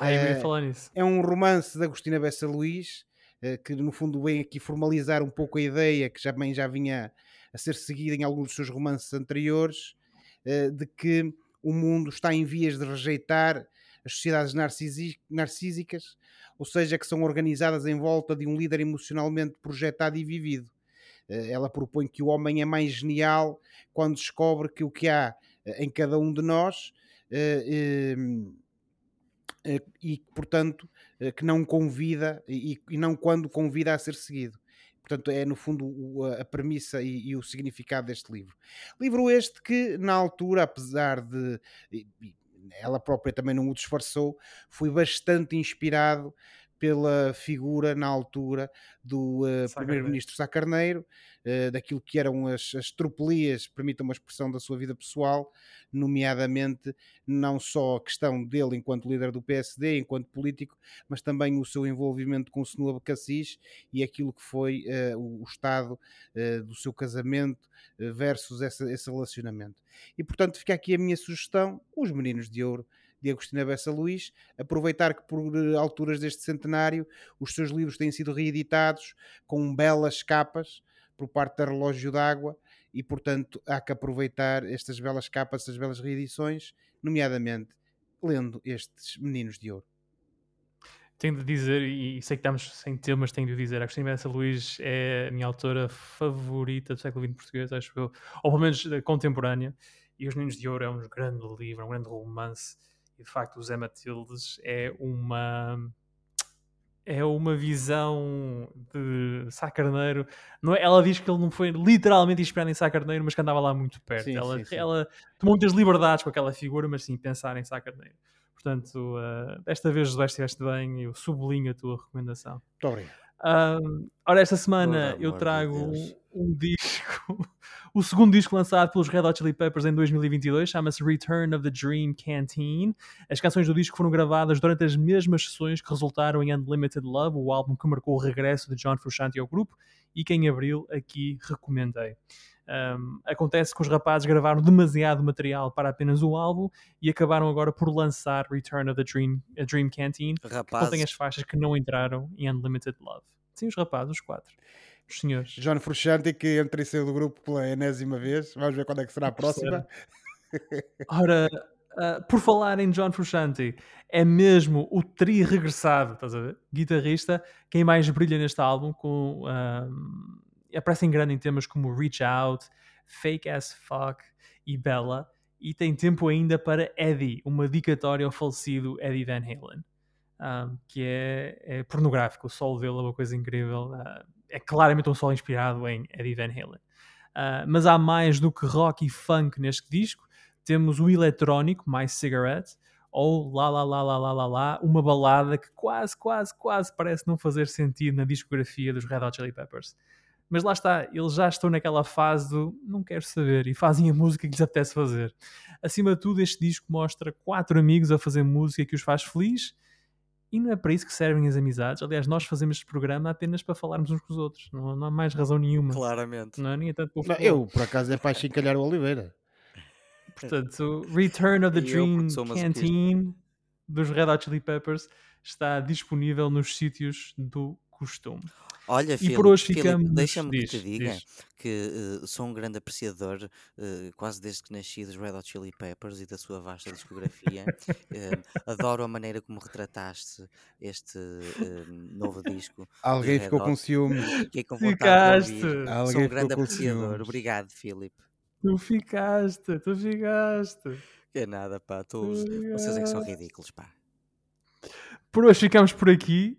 A: Ia falar nisso.
B: É um romance de Agostina Bessa Luís, eh, que no fundo vem aqui formalizar um pouco a ideia que já, bem, já vinha a ser seguida em alguns dos seus romances anteriores, eh, de que o mundo está em vias de rejeitar as sociedades narcísicas, ou seja, que são organizadas em volta de um líder emocionalmente projetado e vivido. Ela propõe que o homem é mais genial quando descobre que o que há em cada um de nós e, portanto, uh, que não convida e, e, não quando convida a ser seguido. Portanto, é no fundo a, premissa e, e, o significado deste livro. Livro este que, na altura, apesar de. ela própria também não o disfarçou, foi bastante inspirado pela figura na altura do uh, primeiro-ministro Sá Carneiro, uh, daquilo que eram as, as tropelias, permitam uma expressão da sua vida pessoal, nomeadamente não só a questão dele enquanto líder do PSD, enquanto político, mas também o seu envolvimento com o Senhor Abacassis e aquilo que foi uh, o, o, estado do seu casamento versus essa, esse relacionamento. E portanto fica aqui a minha sugestão, os Meninos de Ouro, de Agostina Bessa Luís, aproveitar que por eh, alturas deste centenário os seus livros têm sido reeditados com belas capas por parte da Relógio d'Água e, portanto, há que aproveitar estas belas capas, estas belas reedições, nomeadamente lendo estes Meninos de Ouro.
A: Tenho de dizer, e sei que estamos sem tempo, mas tenho de dizer, a Agostina Bessa Luís é a minha autora favorita do século XX português, acho eu, ou pelo menos contemporânea, e Os Meninos de Ouro é um grande livro, um grande romance, e de facto o Zé Matildes é uma é uma visão de Sá Carneiro. Não é, ela diz que ele não foi literalmente inspirado em Sá Carneiro, mas que andava lá muito perto. Sim, ela, sim, sim. ela tomou muitas liberdades com aquela figura, mas sim, pensar em Sá Carneiro. Portanto, uh, desta vez, José, estiveste bem, eu sublinho a tua recomendação.
B: Muito obrigado.
A: Um, ora, esta semana eu trago um disco, o segundo disco lançado pelos Red Hot Chili Peppers em 2022, chama-se Return of the Dream Canteen. As canções do disco foram gravadas durante as mesmas sessões que resultaram em Unlimited Love, o álbum que marcou o regresso de John Frusciante ao grupo e que em abril aqui recomendei. Um, acontece que os rapazes gravaram demasiado material para apenas um álbum e acabaram agora por lançar Return of the Dream, a Dream Canteen, rapazes. que contém as faixas que não entraram em Unlimited Love. Sim, os rapazes, os quatro. Os senhores.
B: John Frusciante, que entra e saiu do grupo pela enésima vez. Vamos ver quando é que será a próxima.
A: Ora, uh, por falar em John Frusciante, é mesmo o tri regressado, estás a ver? Guitarrista, quem mais brilha neste álbum com... Um, aparece em grande em temas como Reach Out, Fake As Fuck e Bella, e tem tempo ainda para Eddie, uma dedicatória ao falecido Eddie Van Halen, um, que é, é, pornográfico. O solo dele é uma coisa incrível. Uh, é claramente um solo inspirado em Eddie Van Halen. Uh, mas há mais do que rock e funk neste disco. Temos o eletrónico, My Cigarette, ou lá lá lá lá lá lá lá, uma balada que quase, quase, quase parece não fazer sentido na discografia dos Red Hot Chili Peppers. Mas lá está, eles já estão naquela fase do não quero saber e fazem a música que lhes apetece fazer. Acima de tudo, este disco mostra quatro amigos a fazer música que os faz feliz e não é para isso que servem as amizades. Aliás, nós fazemos este programa apenas para falarmos uns com os outros. Não, não há mais razão nenhuma.
C: Claramente.
A: Não, nem é tanto
B: não, eu, por acaso, é para chincalhar o Oliveira. [laughs]
A: Portanto, Return of the Dream Canteen dos Red Hot Chili Peppers está disponível nos sítios do costume.
C: Olha, e Filipe, por hoje ficamos. Deixa-me que te diga diz. que uh, sou um grande apreciador, uh, quase desde que nasci, dos Red Hot Chili Peppers e da sua vasta discografia. uh, [laughs] adoro a maneira como retrataste este novo disco.
B: Alguém ficou com ciúmes. [laughs]
C: Fiquei com Ficaste. Alguém sou um grande apreciador. Obrigado, Filipe.
A: Tu ficaste, tu ficaste.
C: Que é nada, pá. Tu, vocês é que são ridículos, pá.
A: Por hoje ficamos por aqui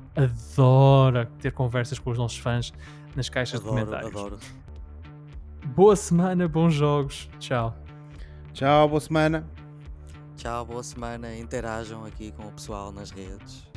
A: adora ter conversas com os nossos fãs nas caixas adoro, de comentários. Adoro. Boa semana, bons jogos. Tchau.
B: Tchau, boa semana.
C: Tchau, boa semana. Interajam aqui com o pessoal nas redes.